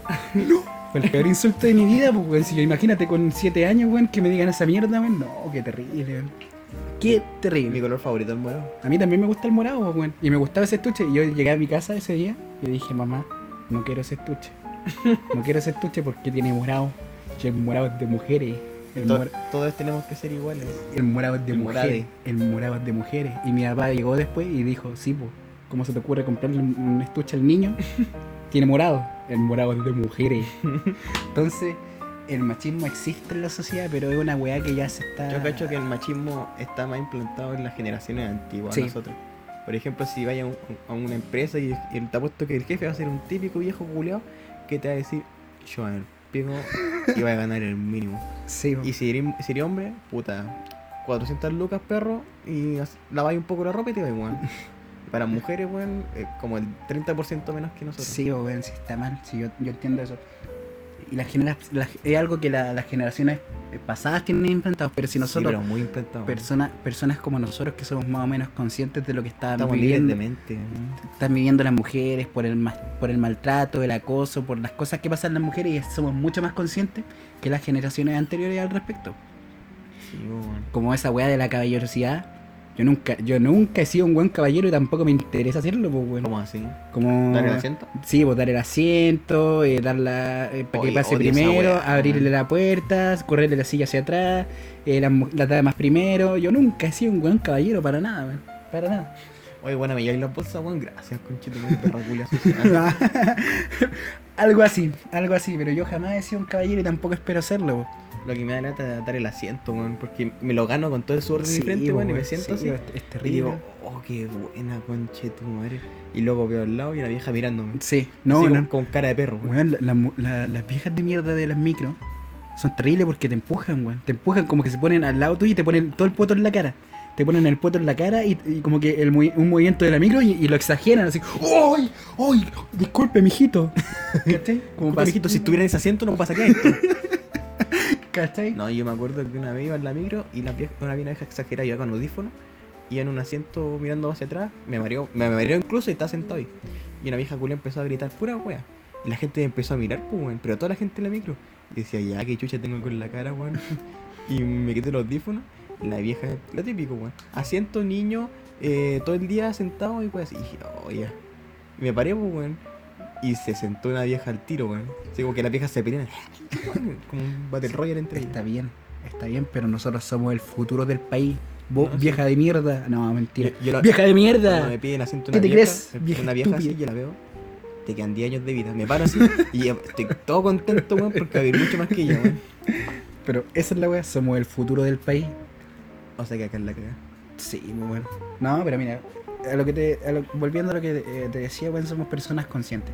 [gasps] no, no. [laughs] Fue el peor insulto de mi vida, pues, weón. Si yo, imagínate con 7 años, weón, que me digan esa mierda, weón. No, qué terrible, weón. Qué Mi terrible. color favorito es el morado. A mí también me gusta el morado, weón. Y me gustaba ese estuche. Y yo llegué a mi casa ese día y dije, mamá, no quiero ese estuche. No quiero ese estuche porque tiene morado. Y el morado es de mujeres. To- mor- todos tenemos que ser iguales. el morado es de el mujeres. morade. El morado es de mujeres. Y mi papá llegó después y dijo, sí, pues, ¿cómo se te ocurre comprarle un estuche al niño? [laughs] tiene morado. El morado es de mujeres. [laughs] Entonces, el machismo existe en la sociedad, pero es una weá que ya se está... Yo cacho que el machismo está más implantado en las generaciones antiguas Sí. a nosotros. Por ejemplo, si vaya a, un- a una empresa y, y te apuesto que el jefe va a ser un típico viejo culeado que te va a decir, yo en el pico y va a ganar el mínimo. Sí. Y si eres, si eres hombre, puta, 400 lucas perro y as- laváis un poco la ropa y te va igual. [laughs] Para mujeres, weón, eh, como el 30% menos que nosotros. Sí, weón, sí está mal, sí, yo, yo entiendo eso. Y las genera- las- es algo que la- las generaciones pasadas tienen implantado, pero si Sí, nosotros, pero muy personas, personas como nosotros que somos más o menos conscientes de lo que están Estamos viviendo, de mente. ¿no? están viviendo las mujeres, por el, por el maltrato, el acoso, por las cosas que pasan las mujeres y somos mucho más conscientes que las generaciones anteriores al respecto. Sí, weón. Como esa weá de la caballerosidad. Yo nunca, yo nunca he sido un buen caballero y tampoco me interesa hacerlo, pues bueno. ¿Cómo así? Como... ¿Dar el asiento? Sí, pues dar el asiento, eh, dar la, eh, para que pase primero, abrirle weón. la puerta, correrle la silla hacia atrás, eh, las las damas primero. Yo nunca he sido un buen caballero para nada, weón. Para nada. Oye, bueno, me lleváis la bolsa, weón. Gracias, conchito, perra [laughs] algo así, algo así, pero yo jamás he sido un caballero y tampoco espero serlo. weón. Lo que me da lata es dar el asiento, weón. Porque me lo gano con todo el sudor de Sí, mi frente, weón. Y me siento sí, así. es, es Y terrible. digo, oh, qué buena, conche tu madre. Y luego veo al lado y una vieja mirándome. sí, No, con, no. con cara de perro. weón. La- la la- las viejas de mierda de las micros son terribles porque te empujan, weón. Te empujan como que se ponen al lado tuyo y te ponen todo el poto en la cara. Te ponen el poto en la cara y, y como que el, un movimiento de la micro y, y lo exageran así. ¡Ay! ¡Ay! Disculpe, mijito. [laughs] ¿Cachai? Como Como para- mijito, si estuviera en ese asiento no pasaría esto. [laughs] No, yo me acuerdo que una vez iba en la micro y una vieja exagerada iba con audífono y en un asiento mirando hacia atrás, me mareó, me mareó incluso y estaba sentado ahí. Y una vieja culia empezó a gritar pura wea. Y la gente empezó a mirar, pues pero toda la gente en la micro. Y decía, ya, qué chucha tengo con la cara, weón. [laughs] y me quité los audífonos. La vieja, lo típico, weón. Asiento, niño, eh, todo el día sentado y pues, y oh, ya. Y me paré, pues, weón. Y se sentó una vieja al tiro, weón. Así como que las viejas se pelean. [laughs] como un Battle Royale entre ellas. Está bien, está bien, pero nosotros somos el futuro del país. Vos, No, sí. vieja de mierda. No, mentira. Yo- yo la- ¡Vieja de mierda! me piden asiento ¿Qué una te vieja, crees, vieja una vieja así, yo la veo, te quedan 10 años de vida. Me paro así y estoy todo contento, weón, porque va a vivir mucho más que ella, weón. Pero esa es la weá, somos el futuro del país. O sea que acá es la cagada. Sí, muy bueno. No, pero mira, a lo que te, a lo- volviendo a lo que eh, te decía, bueno, somos personas conscientes.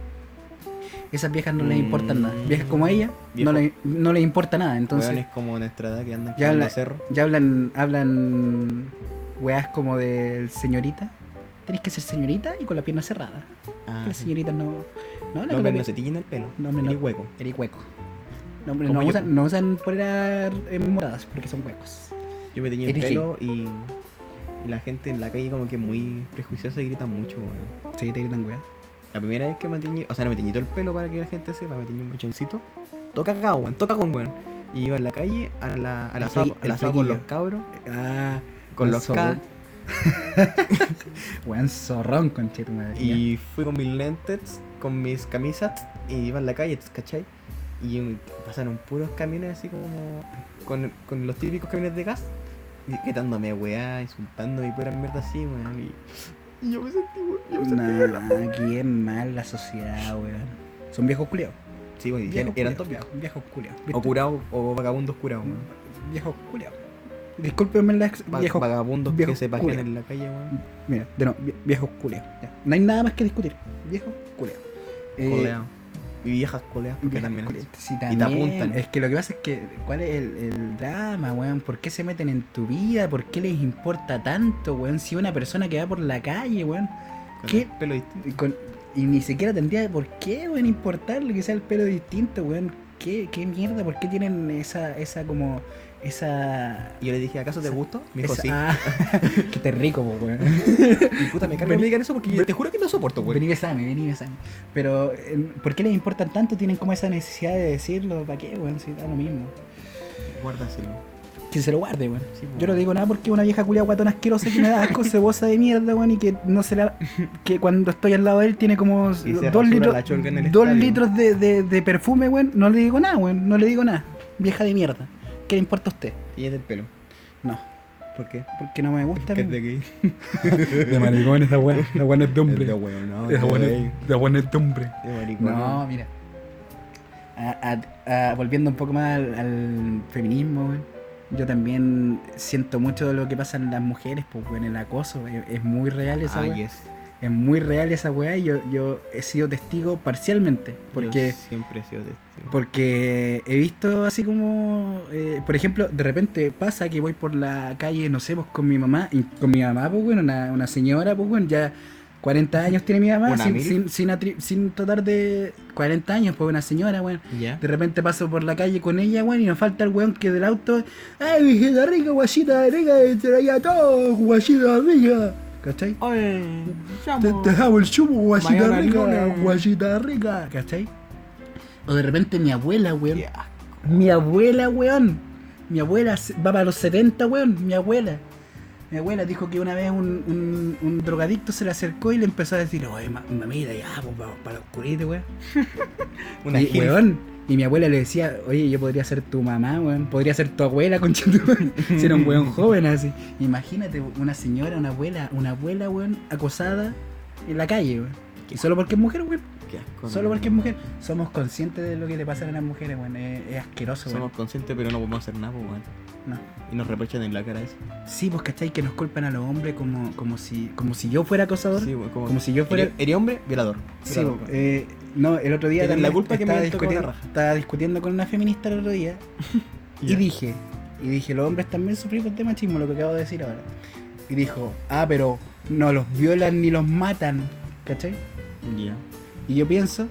Esas viejas no les importan nada. Viejas como ella, Viejo. no, le, no les importa nada. Entonces, Weón, es como nuestra edad que andan Ya habla- el cerro. ya hablan, hablan weas como de señorita. Tenés que ser señorita y con la pierna cerrada. Ah, Las señoritas no. No, la la no se tiñen el pelo. No, hombre, no. hueco. Eres hueco. No, hombre, no, usan, no usan poleras moradas porque son huecos. Yo me teñí el Eres pelo y, y la gente en la calle como que muy prejuiciosa y grita mucho, weón. Sí, te gritan weas. La primera vez que me teñí, o sea, no me teñí todo el pelo para que la gente sepa, me teñí un mechoncito. Toca cagado, weón, toca con weón. Y iba en la calle a la, a la El el asado con los cabros, Ah, con los. K. [laughs] Weón zorrón, madre. Y fui con mis lentes, con mis camisas, y iba en la calle, ¿cachai? Y pasaron puros camiones así como. con, con los típicos camiones de gas, y quitándome weá, insultándome y pura mierda así, weón. Y, y yo me sentí, weón. Yo me sentí Nah, qué mal la sociedad, weón. Son viejos culiados. Sí, weón, eran culiados, todos viejos. Viejos culiados. O curados, o vagabundos curados, weón. Viejos culiados. Discúlpenme la ex- Va- viejos. vagabundos viejos que se pajean en la calle, weón. Mira, de no, vie- viejos culiados. No hay nada más que discutir. Viejos culiados. Eh. Y viejas coleadas, porque viejas también. culiadas. Sí, Y te apuntan. Es que lo que pasa es que, ¿cuál es el, el drama, weón? ¿Por qué se meten en tu vida? ¿Por qué les importa tanto, weón? Si una persona que va por la calle, weón. con ¿Qué? el Pelo distinto. Y, con- y ni siquiera tendría por qué, weón, importarle que sea el pelo distinto, weón. qué? ¿Qué mierda? ¿Por qué tienen esa, esa como, esa... Yo le dije, ¿acaso te gusto? Me dijo, esa- sí. ah, [laughs] que te rico, weón. Y puta, me cargo que me digan eso porque yo te juro que no soporto, güey. Vení besame, vení besame. Pero, eh, ¿por qué les importan tanto? Tienen como esa necesidad de decirlo, ¿para qué, weón? Si da lo mismo. Guárdaselo. Que se lo guarde, weón. Sí, Yo no digo nada porque una vieja culia guatona asquerosa que me da asco, cebosa de mierda, weón, y que no se la. que cuando estoy al lado de él tiene como dos litros. dos estadio. litros de, de, de perfume, weón. No le digo nada, weón. No le digo nada. Vieja de mierda. ¿Qué le importa a usted? Y es del pelo. No, ¿Por qué? porque no me gusta. Que es de gay. De maricón esa weón. La [laughs] weón es de Es de weón, no. Esa de weón gay. es la weón de hombre. De maricón. No, mira. A- a- a- volviendo un poco más al, al feminismo, weón. Yo también siento mucho de lo que pasa en las mujeres, pues, weón, el acoso. Es, es muy real esa Ah, weá. yes. Es muy real esa weá y yo, yo he sido testigo parcialmente. Porque, Yo siempre he sido testigo. porque he visto así como, eh, por ejemplo, de repente pasa que voy por la calle, no sé, pues con mi mamá, y con mi mamá, pues bueno, una, una señora, pues bueno, ya 40 años tiene mi mamá, ¿Una sin, sin, sin, atri- sin tratar de 40 años, pues una señora, weón. De repente paso por la calle con ella, weón, y nos falta el weón que del auto, ¡ay, viejita rica, guachita rica, te traía todo, guachita rica! ¿Cachai? Oye, Te, te damos el chupo, Mañana rica, guachita rica, ¿cachai? O de repente mi abuela, weón. Mi abuela, weón. Mi abuela va para los 70, weón. Mi abuela. Mi abuela dijo que una vez un, un, un drogadicto se le acercó y le empezó a decir, oye, ma- mamita, ya, pues vamos para los oscurito, weón. [laughs] Una y, weón. Y mi abuela le decía, oye, yo podría ser tu mamá, weón. Podría ser tu abuela, [laughs] concha tu madre". Si era un weón joven así. Imagínate una señora, una abuela, una abuela, weón, acosada en la calle, weón. Y solo porque es mujer, weón. Solo porque es mujer. Somos conscientes de lo que le pasa a las mujeres, weón. Es, es asqueroso, weón. Somos conscientes, pero no podemos hacer nada, weón. No. Y nos reprochan en la cara eso. Sí, pues cachai que nos culpan a los hombres como, como si como si yo fuera acosador. Sí, como, como si yo fuera. ¿Eres, hombre? Violador. Sí, Violador, eh, no, el otro día la culpa que me discutiendo, estaba discutiendo con una feminista el otro día [laughs] y dije, y dije, los hombres también sufrimos de machismo, lo que acabo de decir ahora. Y dijo, ah, pero no los violan ni los matan, ¿cachai? Ya. Y yo pienso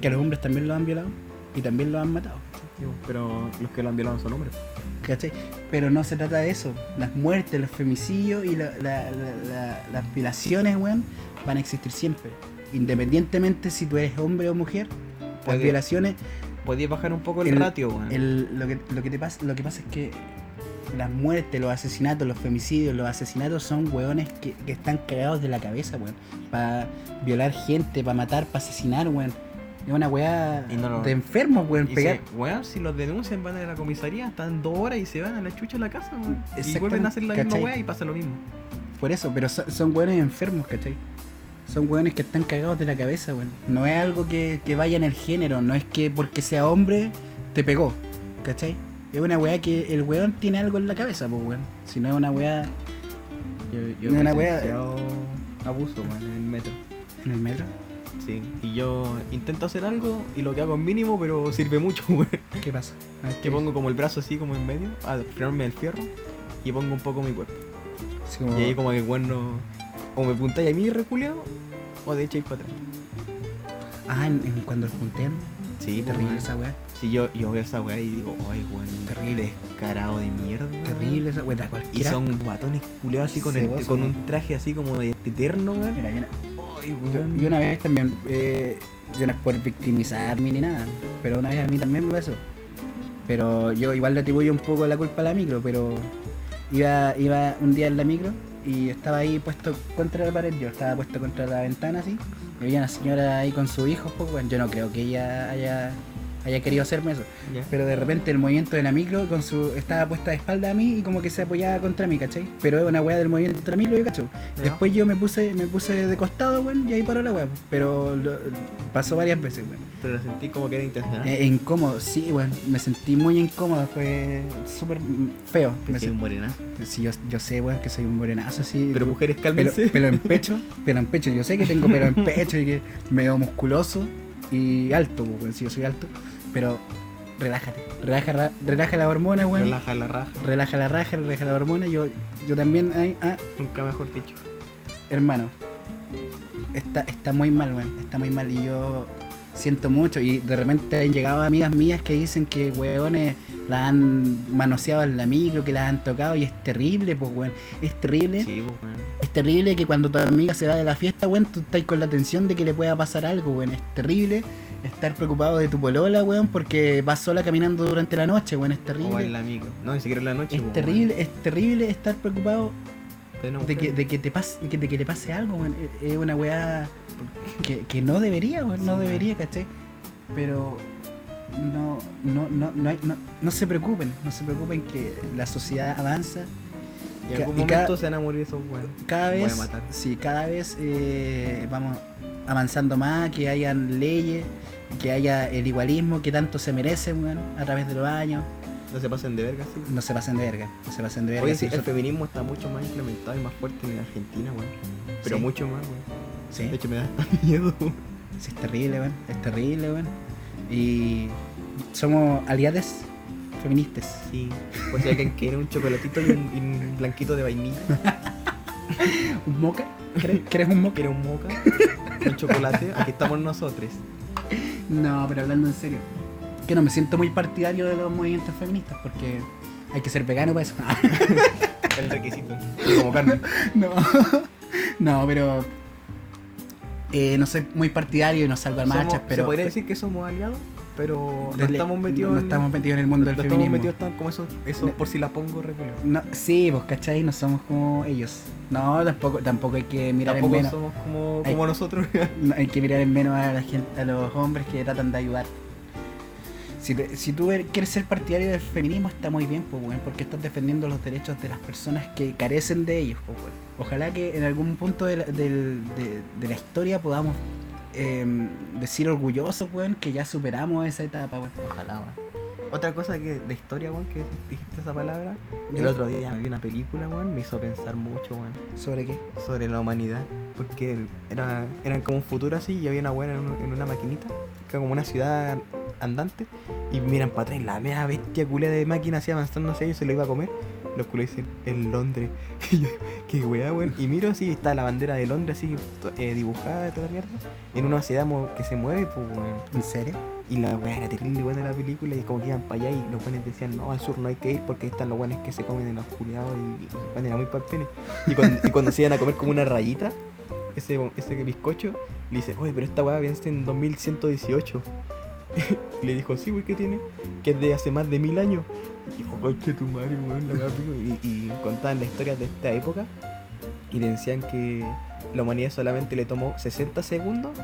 que a los hombres también los han violado y también los han matado. Pero los que lo han violado son hombres. ¿Cachai? Pero no se trata de eso. Las muertes, los femicidios y la- la- la- la- las violaciones, weón, van a existir siempre. Independientemente si tú eres hombre o mujer, las violaciones, Podías bajar un poco el, El- ratio, weón. el- lo, que, lo, que te pasa, lo que pasa es que las muertes, los asesinatos, los femicidios, los asesinatos son weones que, que están cagados de la cabeza, weón. Para violar gente, para matar, para asesinar, weón. Es una weá Y no lo- de enfermos, weón. Pegar. se- weón, si los denuncian van a la comisaría, están dos horas y se van a la chucha a la casa, weón. Y vuelven a hacer la misma ¿cachai? weá y pasa lo mismo. Por eso, pero son, son weones enfermos, ¿cachai? Son weones que están cagados de la cabeza, weón. No es algo que, que vaya en el género, no es que porque sea hombre te pegó, ¿cachai? Es una weá que el weón tiene algo en la cabeza, pues weón. Si no es una weá Yo, yo No, una he wea- presenciado abuso, weón, en el metro. en el metro. Sí. Y yo intento hacer algo y lo que hago es mínimo, pero sirve mucho, [laughs] weón. ¿Qué pasa? A ver, Que ¿qué- pongo como el brazo así como en medio, a frenarme el fierro y pongo un poco mi cuerpo. así como- Y ahí como que weón no. O me puntáis a mí reculeado, o de echáis para atrás. Ah, en, en cuando los puntean. Sí, pues, Terrible weón. esa weá. Si yo, yo veo esa weá y digo, ay weón, Terrible. descarado de mierda. weón". Terrible esa weá. Y son guatones culeados así con, el- con ¿no? un traje así como de eterno, weón. Mira. Ay, weón. yo una vez también, eh, yo no es por victimizarme ni nada, pero una vez a mí también me pasó. Pero yo igual le atribuyo un poco la culpa a la micro, pero iba, iba un día en la micro y estaba ahí puesto contra la pared, yo estaba puesto contra la ventana así, y había una señora ahí con su hijo, pues bueno, yo no creo que ella haya, haya querido hacerme eso. Pero de repente el movimiento de la micro con su estaba puesta de espalda a mí y como que se apoyaba contra mí, ¿cachai? Pero es una weá del movimiento de la micro, yo cacho. Después yo me puse, me puse de costado, weón, y ahí paró la weá. Pero lo- pasó varias veces, weón. Pero lo sentí como que era intencional. Eh, incómodo, sí, weón. Me sentí muy incómodo, fue súper feo. Me Pensé en sentí- morena. sí, yo, yo sé, weón, que soy un morenazo así. Pero mujeres, pelo, cálmense. pelo en pecho, [laughs] pelo en pecho. Yo sé que tengo pelo en pecho y que medio musculoso y alto, weón. Sí, yo soy alto. Pero relájate, relaja, ra- relaja la hormona, weón. Relaja la raja. Relaja la raja, relaja la hormona. Yo, yo también, ay, ah, Nunca mejor dicho. hermano, está, está muy mal, weón, está muy mal y yo siento mucho. Y de repente han llegado amigas mías que dicen que, weones, las han manoseado en la micro, que las han tocado y es terrible, pues, weón. Es terrible. Sí, pues, weón. Es terrible que cuando tu amiga se va de la fiesta, weón, tú estás con la tensión de que le pueda pasar algo, weón. Es terrible estar preocupado de tu polola, weón, porque vas sola caminando durante la noche, weón. Es O terrible. la micro. No, ni siquiera en la noche. Es pues, terrible, es terrible estar preocupado weón. No, de que, de que te pase, que, de que le pase algo, weón. Es- una weá que, que no debería, weón, no debería, ¿cachai? Pero no, no, no, no, hay- no, no se preocupen, no se preocupen que la sociedad avanza. Y en algún momento cada- se van a morir esos weones. Cada vez, matar. sí, cada vez eh, vamos avanzando más, que hayan leyes, que haya el igualismo que tanto se merece, weón, a través de los años. No se pasen de verga, sí. No se pasen de verga, no se pasen de verga. Oye, sí, el feminismo está mucho más implementado y más fuerte en Argentina, weón. Pero Sí. mucho más, weón. sí. De hecho, me da hasta [laughs] miedo. Sí, es terrible, weón. Es terrible, weón. Y somos aliados feministas. Sí. Pues si alguien quiere un chocolatito y un, y un blanquito de vainilla, [laughs] ¿Un moca? ¿Quieres, quieres un moca? quiere un moca, un chocolate, aquí estamos nosotros. No, pero hablando en serio. Que no me siento muy partidario de los movimientos feministas porque hay que ser vegano para eso. [laughs] El requisito. Como carne. no. No, pero. eh, no soy muy partidario y no salgo a marchas, pero. Se podría decir que somos aliados, pero no estamos metidos no en- estamos metidos en el mundo del no estamos feminismo. metidos tan como eso, eso No. por si la pongo regular. No, sí, pues cachai, no somos como ellos. No, tampoco, tampoco hay que mirar Tampoco en menos. somos como, Hay- como nosotros. [laughs] No, hay que mirar en menos a la gente, a los hombres que tratan de ayudar. Si, te- si tú er- quieres ser partidario del feminismo está muy bien, pues weón, porque estás defendiendo los derechos de las personas que carecen de ellos, pues weón. Ojalá que en algún punto de la, de la historia podamos em, decir orgullosos, weón, que ya superamos esa etapa, weón. Ojalá, weón. Otra cosa que de historia, weón, que dijiste esa palabra. El otro día vi una película, weón, me hizo pensar mucho, weón, ¿Sobre qué? sobre la humanidad. Porque era, eran como un futuro así y había una weón en, un- en una maquinita, que era como una ciudad andante. Y miran para atrás y la mea bestia culé de máquina así avanzando hacia ellos se lo iba a comer. Los culés dicen, en Londres. [laughs] Y yo, qué weá, weón. Y miro así, está la bandera de Londres así eh, dibujada de toda mierda. En una ciudad que se mueve, pues weón. ¿En serio? Y la weá era terrible buena la película y como que iban para allá y los buenos decían, no, al sur no hay que ir porque ahí están los buenos que se comen en la oscuridad y, y bueno, era muy para pene. Y cuando, y cuando se iban a comer como una rayita, ese, ese bizcocho, le dice, oye, pero esta weá vence en 2118. y [laughs] le dijo, sí, güey, ¿qué tiene? Que es de hace más de mil años. Y dijo, coche tu madre, weón, la weá pico". y, y contaban la historia de esta época y le decían que la humanidad solamente le tomó 60 segundos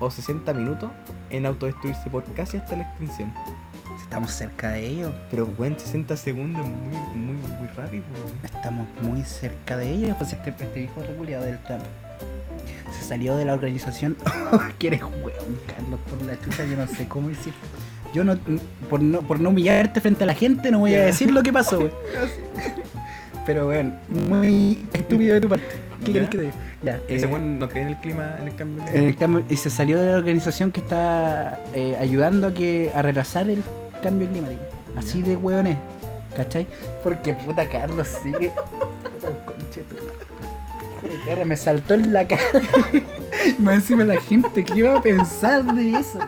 o 60 minutos en autodestruirse por casi hasta la extinción. Estamos cerca de ello. Pero, weón, 60 segundos es muy, muy, muy rápido. Estamos muy cerca de ello. Pues este, este hijo reculiado del Trump se salió de la organización. que eres weón, Carlos, por la chucha. Yo no sé cómo hiciste. Yo no por, no, por no humillarte frente a la gente, no voy a decir lo que pasó, weón. [laughs] Pero, weón, muy estúpido de tu parte. ¿Qué querés que te diga? Ya, Ese eh, weón no cree en el clima, en el cambio. en el cambio- y se salió de la organización que está eh, ayudando a que a retrasar el cambio climático. Así de hueones, ¿cachai? Porque puta Carlos sigue. [laughs] Me saltó en la cara. [laughs] Más encima la gente, ¿qué iba a pensar de eso?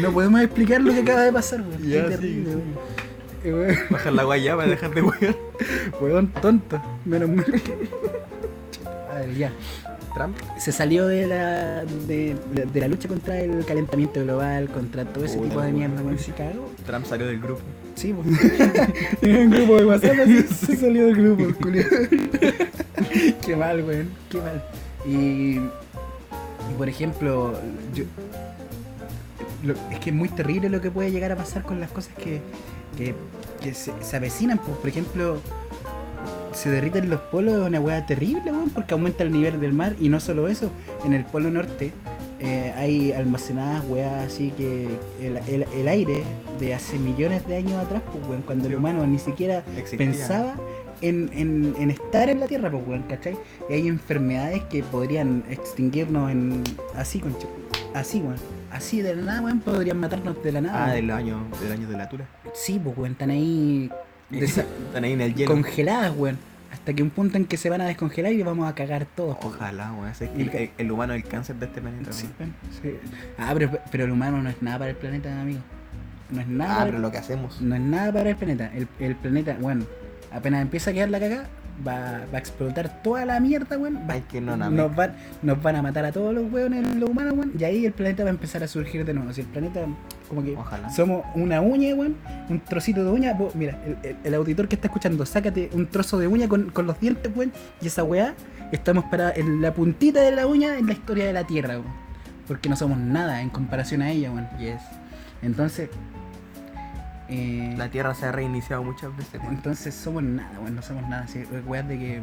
No podemos explicar lo que acaba de pasar, weón. Ya, Qué terrible, sí. weón. Eh, weón. Bajar la guaya para dejar de weón. Weón tonto. Menos mal. A ver, ya. Trump. se salió de la de, de- de la lucha contra el calentamiento global, contra todo ese Puta, tipo de mierda, weón. ¿Se cagó? Trump salió del grupo. Sí, pues. [laughs] Tenía un grupo de WhatsApp así, se salió del grupo, el [laughs] culiao. Qué mal, weón, qué mal. Y, y por ejemplo, yo, lo- es que es muy terrible lo que puede llegar a pasar con las cosas que, que, que se, se avecinan. Pues, por ejemplo, se derriten los polos, es una weá terrible, weón, porque aumenta el nivel del mar. Y no solo eso, en el polo norte eh, hay almacenadas weas así que el, el- el aire de hace millones de años atrás, pues, weón, cuando el humano ni siquiera Existía. pensaba en, en- en estar en la Tierra, pues, weón, ¿cachai? Y hay enfermedades que podrían extinguirnos en así, concha, así, weón. Así de la nada, weón, podrían matarnos de la nada. Ah, del año, del año de la tula. Sí, pues, weón, están ahí [laughs] Están ahí en el hielo. congeladas, weón. Hasta que un punto en que se van a descongelar y vamos a cagar todos. po. Ojalá, weón. Es el, ca- el- el humano es el cáncer de este planeta, Sí, weón. sí. Ah, pero, pero el humano no es nada para el planeta, amigo. No es nada Ah, para pero el- lo que hacemos. No es nada para el planeta. El, el planeta, bueno, apenas empieza a quedar la cagada, va, va a explotar toda la mierda, weón. Va- que no nada. nos, van, nos van a matar a todos los weones, los humanos, weón. Y ahí el planeta va a empezar a surgir de nuevo. Si el planeta, como que Ojalá. somos una uña, weón, un trocito de uña. Vos, mira, el, el- el auditor que está escuchando, sácate un trozo de uña con, con los dientes, weón. Y esa weá, estamos para en la puntita de la uña en la historia de la Tierra, weón. Porque no somos nada en comparación a ella, weón. Yes. Entonces, eh, La Tierra se ha reiniciado muchas veces, weón. entonces somos nada, weón. No somos nada. Si, weón, de que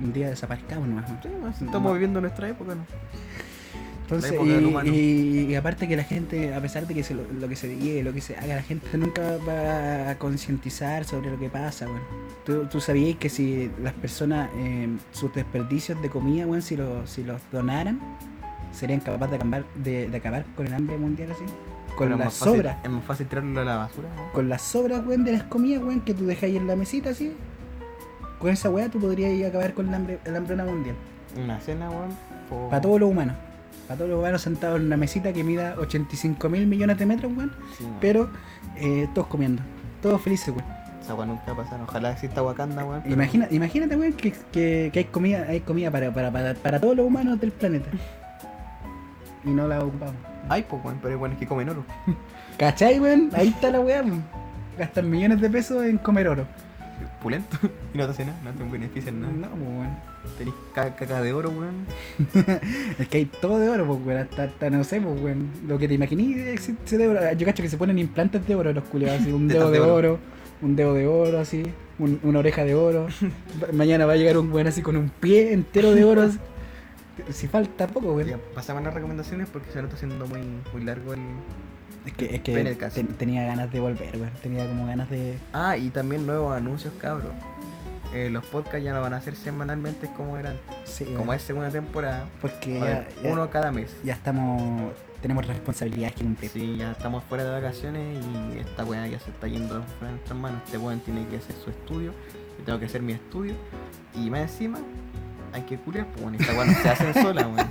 un día desaparezcamos nomás. Sí, si Estamos viviendo nuestra época, ¿no? Entonces, y, y- y aparte que la gente, a pesar de que se lo, lo que se diga, lo que se haga, la gente nunca va a concientizar sobre lo que pasa, weón. Tú, tú sabías que si las personas, eh, sus desperdicios de comida, weón, si, lo- si los donaran, serían capaces de acabar, de, de acabar con el hambre mundial así. Con las sobras, Es más fácil tirarlo a la basura, weón. con las sobras, weón, de las comidas, weón, que tú dejáis en la mesita así. Con esa weá tú podrías ir a acabar con el hambre, el hambruna mundial. Una cena, weón. Para todos los humanos. Para todos los humanos sentados en una mesita que mida 85 mil millones de metros, weón. Sí. Pero eh, todos comiendo. Todos felices, weón. Esa weón nunca pasa. Ojalá exista Wakanda, weón. pero- Imagina, imagínate, weón, que, que, que hay comida, hay comida para, para, para, para todos los humanos del planeta. Y no la ocupamos. Ay, pues, weón, pero bueno, es que comen oro. [laughs] ¿Cachai, weón? Ahí está la weá. Gastan millones de pesos en comer oro. Pulento. [laughs] y no te hace nada, no te beneficia en nada. No, pues, weón. Tenés ca- caca de oro, weón. [laughs] Es que hay todo de oro, pues, weón. Hasta, hasta no sé, pues, weón. Lo que te imaginé existe de oro. Yo cacho que se ponen implantes de oro los culiados, así. Un dedo de de oro. oro, un dedo de oro, así. un- una oreja de oro. Ma- Mañana va a llegar un weón así con un pie entero de oro. así. Si falta poco, weón. Ya, pasamos a las recomendaciones porque se nos está haciendo muy, muy largo el. Es que, es que ten- tenía ganas de volver, weón. Tenía como ganas de. Ah, y también nuevos anuncios, cabros. Eh, los podcasts ya no van a ser semanalmente como eran. Sí, Como es segunda temporada. Porque ya, ya- uno cada mes. ya estamos. Tenemos responsabilidades que cumplir. Sí, ya estamos fuera de vacaciones y esta weá ya se está yendo fuera de nuestras manos. Este weón tiene que hacer su estudio, yo tengo que hacer mi estudio. Y más encima, hay que culiar, pues bueno, esta weá no se hace sola, weón.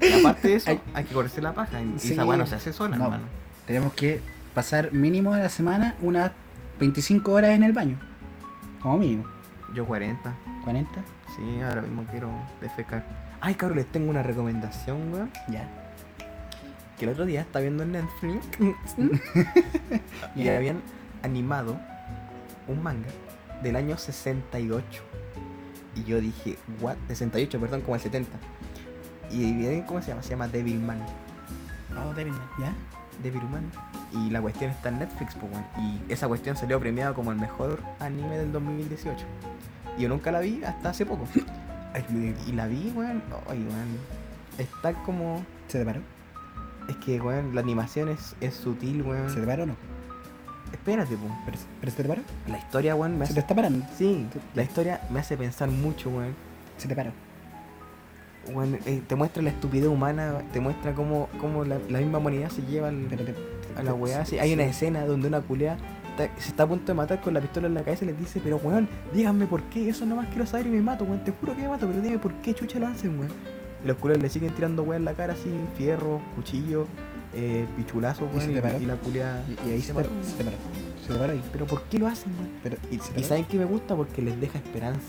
Y [laughs] aparte de eso, Hay- hay que correrse la paja. Y Sí. esa weá no se hace sola, No. hermano. Tenemos que pasar mínimo a la semana unas 25 horas en el baño. Como mínimo. Yo 40. 40. Sí, ahora mismo quiero defecar. Ay, cabrón, les tengo una recomendación, weón. Ya. Que el otro día estaba viendo en Netflix [laughs] y habían animado un manga del año 68. Y yo dije, ¿what? 68, perdón, como el 70. Y bien, ¿cómo se llama? Se llama Devilman. Oh, Devil, ¿ya? Devilman. Y la cuestión está en Netflix, pues, weón. Y esa cuestión salió premiada como el mejor anime del 2018. Y yo nunca la vi hasta hace poco. [coughs] Y la vi, weón. Ay, weón. Está como. ¿Se te paró? Es que, weón, la animación es, es sutil, weón. ¿Se te paró o no? Espérate, pues. ¿Pero, pero se te paró? La historia, weón, me ¿Se hace... te está parando? Sí, la historia me hace pensar mucho, weón. Se te paró. Weón, eh, te muestra la estupidez humana, te muestra cómo, cómo la, la misma humanidad se lleva al- a la weá. Sí, hay una escena donde una culea se está a punto de matar con la pistola en la cabeza y les dice, pero weón, díganme por qué, eso nomás quiero saber y me mato, weón, te juro que me mato, pero dime por qué chucha lo hacen, weón. Y los culeos le siguen tirando weón en la cara así, fierro, cuchillo, eh, pichulazo, ¿Y se weón, y, y la culea Y, y ahí se, mató. paró. Se te paró. Se te paró ahí. Pero ¿por qué lo hacen, weón? Pero, ¿y, se saben que me gusta porque les deja esperanza.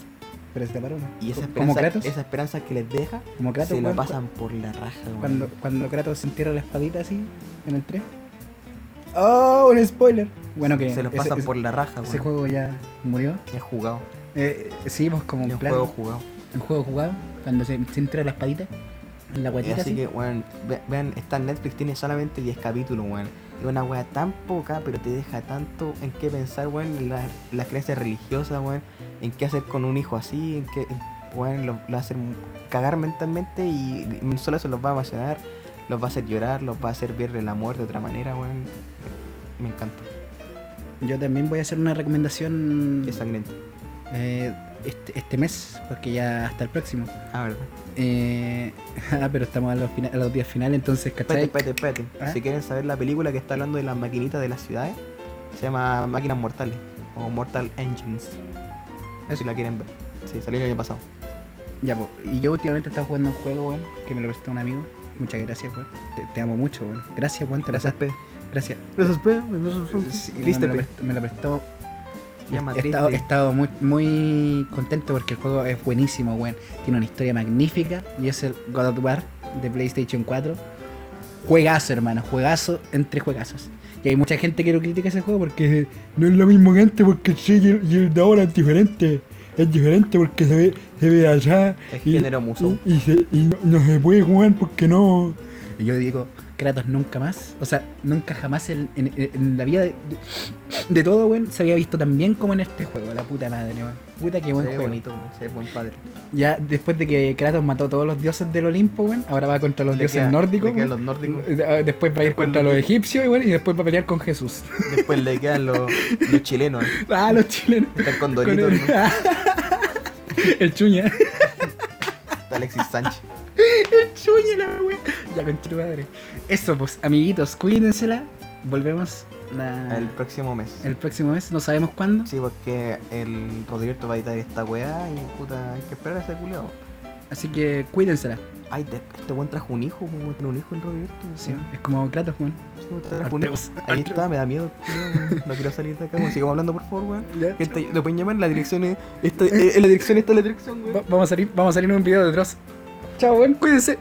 Pero se te paró o no. Y esa ¿Como esperanza, Kratos? esa esperanza que les deja, Como Kratos, se la pasan por la raja, weón. Cuando, cuando Kratos se entierra la espadita así, en el 3. ¡Oh! Un spoiler. Bueno, que se lo ese- pasan ese, por la raja, ese weón. juego ya murió. Ya jugado. Eh, seguimos como Ya un plan. juego jugado. Un juego jugado, cuando se, se entra la espadita, la así así. que, weón, ve- vean, está en Netflix, tiene solamente 10 capítulos, weón. Es una weá tan poca, pero te deja tanto en qué pensar, weón, en la- las creencias religiosas, weón, en qué hacer con un hijo así, en qué, weón, lo, lo hacer cagar mentalmente y y solo eso los va a emocionar, los va a hacer llorar, los va a hacer ver la muerte de otra manera, weón. Me encanta. Yo también voy a hacer una recomendación Es sangriento. eh, este, este mes, porque ya hasta el próximo. Ah, verdad. Eh, [laughs] ah, pero estamos a los, fina- a los días finales, entonces, Espérate, ¿cachai? espérate, espérate. ¿Ah? Si quieren saber la película que está hablando de las maquinitas de las ciudades, se llama Máquinas Mortales o Mortal Engines. Eso. Si la quieren ver. Sí, salió el año pasado. Ya, pues. Y yo últimamente estaba jugando un juego, weón, que me lo prestó un amigo. Muchas gracias, weón. Te, te amo mucho, weón. Gracias, weón. Te Gracias. P. Gracias. Gracias, P. Sí, Triste, me, lo P. prestó, me lo prestó. Llama he, estado, he triste. estado muy, muy contento porque el juego es buenísimo, weón. Tiene una historia magnífica y es el God of War de PlayStation 4. Juegazo, hermano, juegazo entre juegazos. Y hay mucha gente que lo critica ese juego porque no es lo mismo que antes, porque sí, y el, y el de ahora es diferente. Es diferente porque se ve, se ve allá. Es y- género muso. Y, y se- y no, no se puede jugar porque no. Y yo digo, Kratos nunca más, o sea, nunca jamás en, en- en la vida de, de, de todo, weón, se había visto tan bien como en este juego, la puta madre, weón. Puta que buen Se ve juego. bonito, se ve buen padre. Ya después de que Kratos mató a todos los dioses del Olimpo, weón, ahora va contra los Le dioses queda- nórdicos. le quedan weón. los nórdicos. Eh, Después va a ir Después contra los egipcios, weón, y después va a pelear con Jesús. Después le quedan los, los chilenos. [laughs] ah, los chilenos. Está el Con Condorito, el, ¿no? [laughs] el chuña. Está Alexis Sánchez. El chuña, la. Ya, con tu madre. Eso, pues, amiguitos, cuídensela. Volvemos la- El próximo mes. el próximo mes, no sabemos cuándo. Sí, porque el Rodrigo va a editar esta weá y puta, hay que esperar a ese culiado. Así que cuídensela. Ay, te- este weón trajo un hijo, weón, tiene un hijo el Rodrigo. Sí, es como Kratos, weón. trajo un hijo. Arteus. Ahí está, me da miedo. culiao, weón. No quiero salir de acá, weón. Sigamos hablando, por favor, weón. Gente, lo pueden llamar, la dirección es. Esta, eh, la dirección está la dirección, weón. Va- vamos a salir, vamos a salir en un video de Dross. 下午好，贵姓？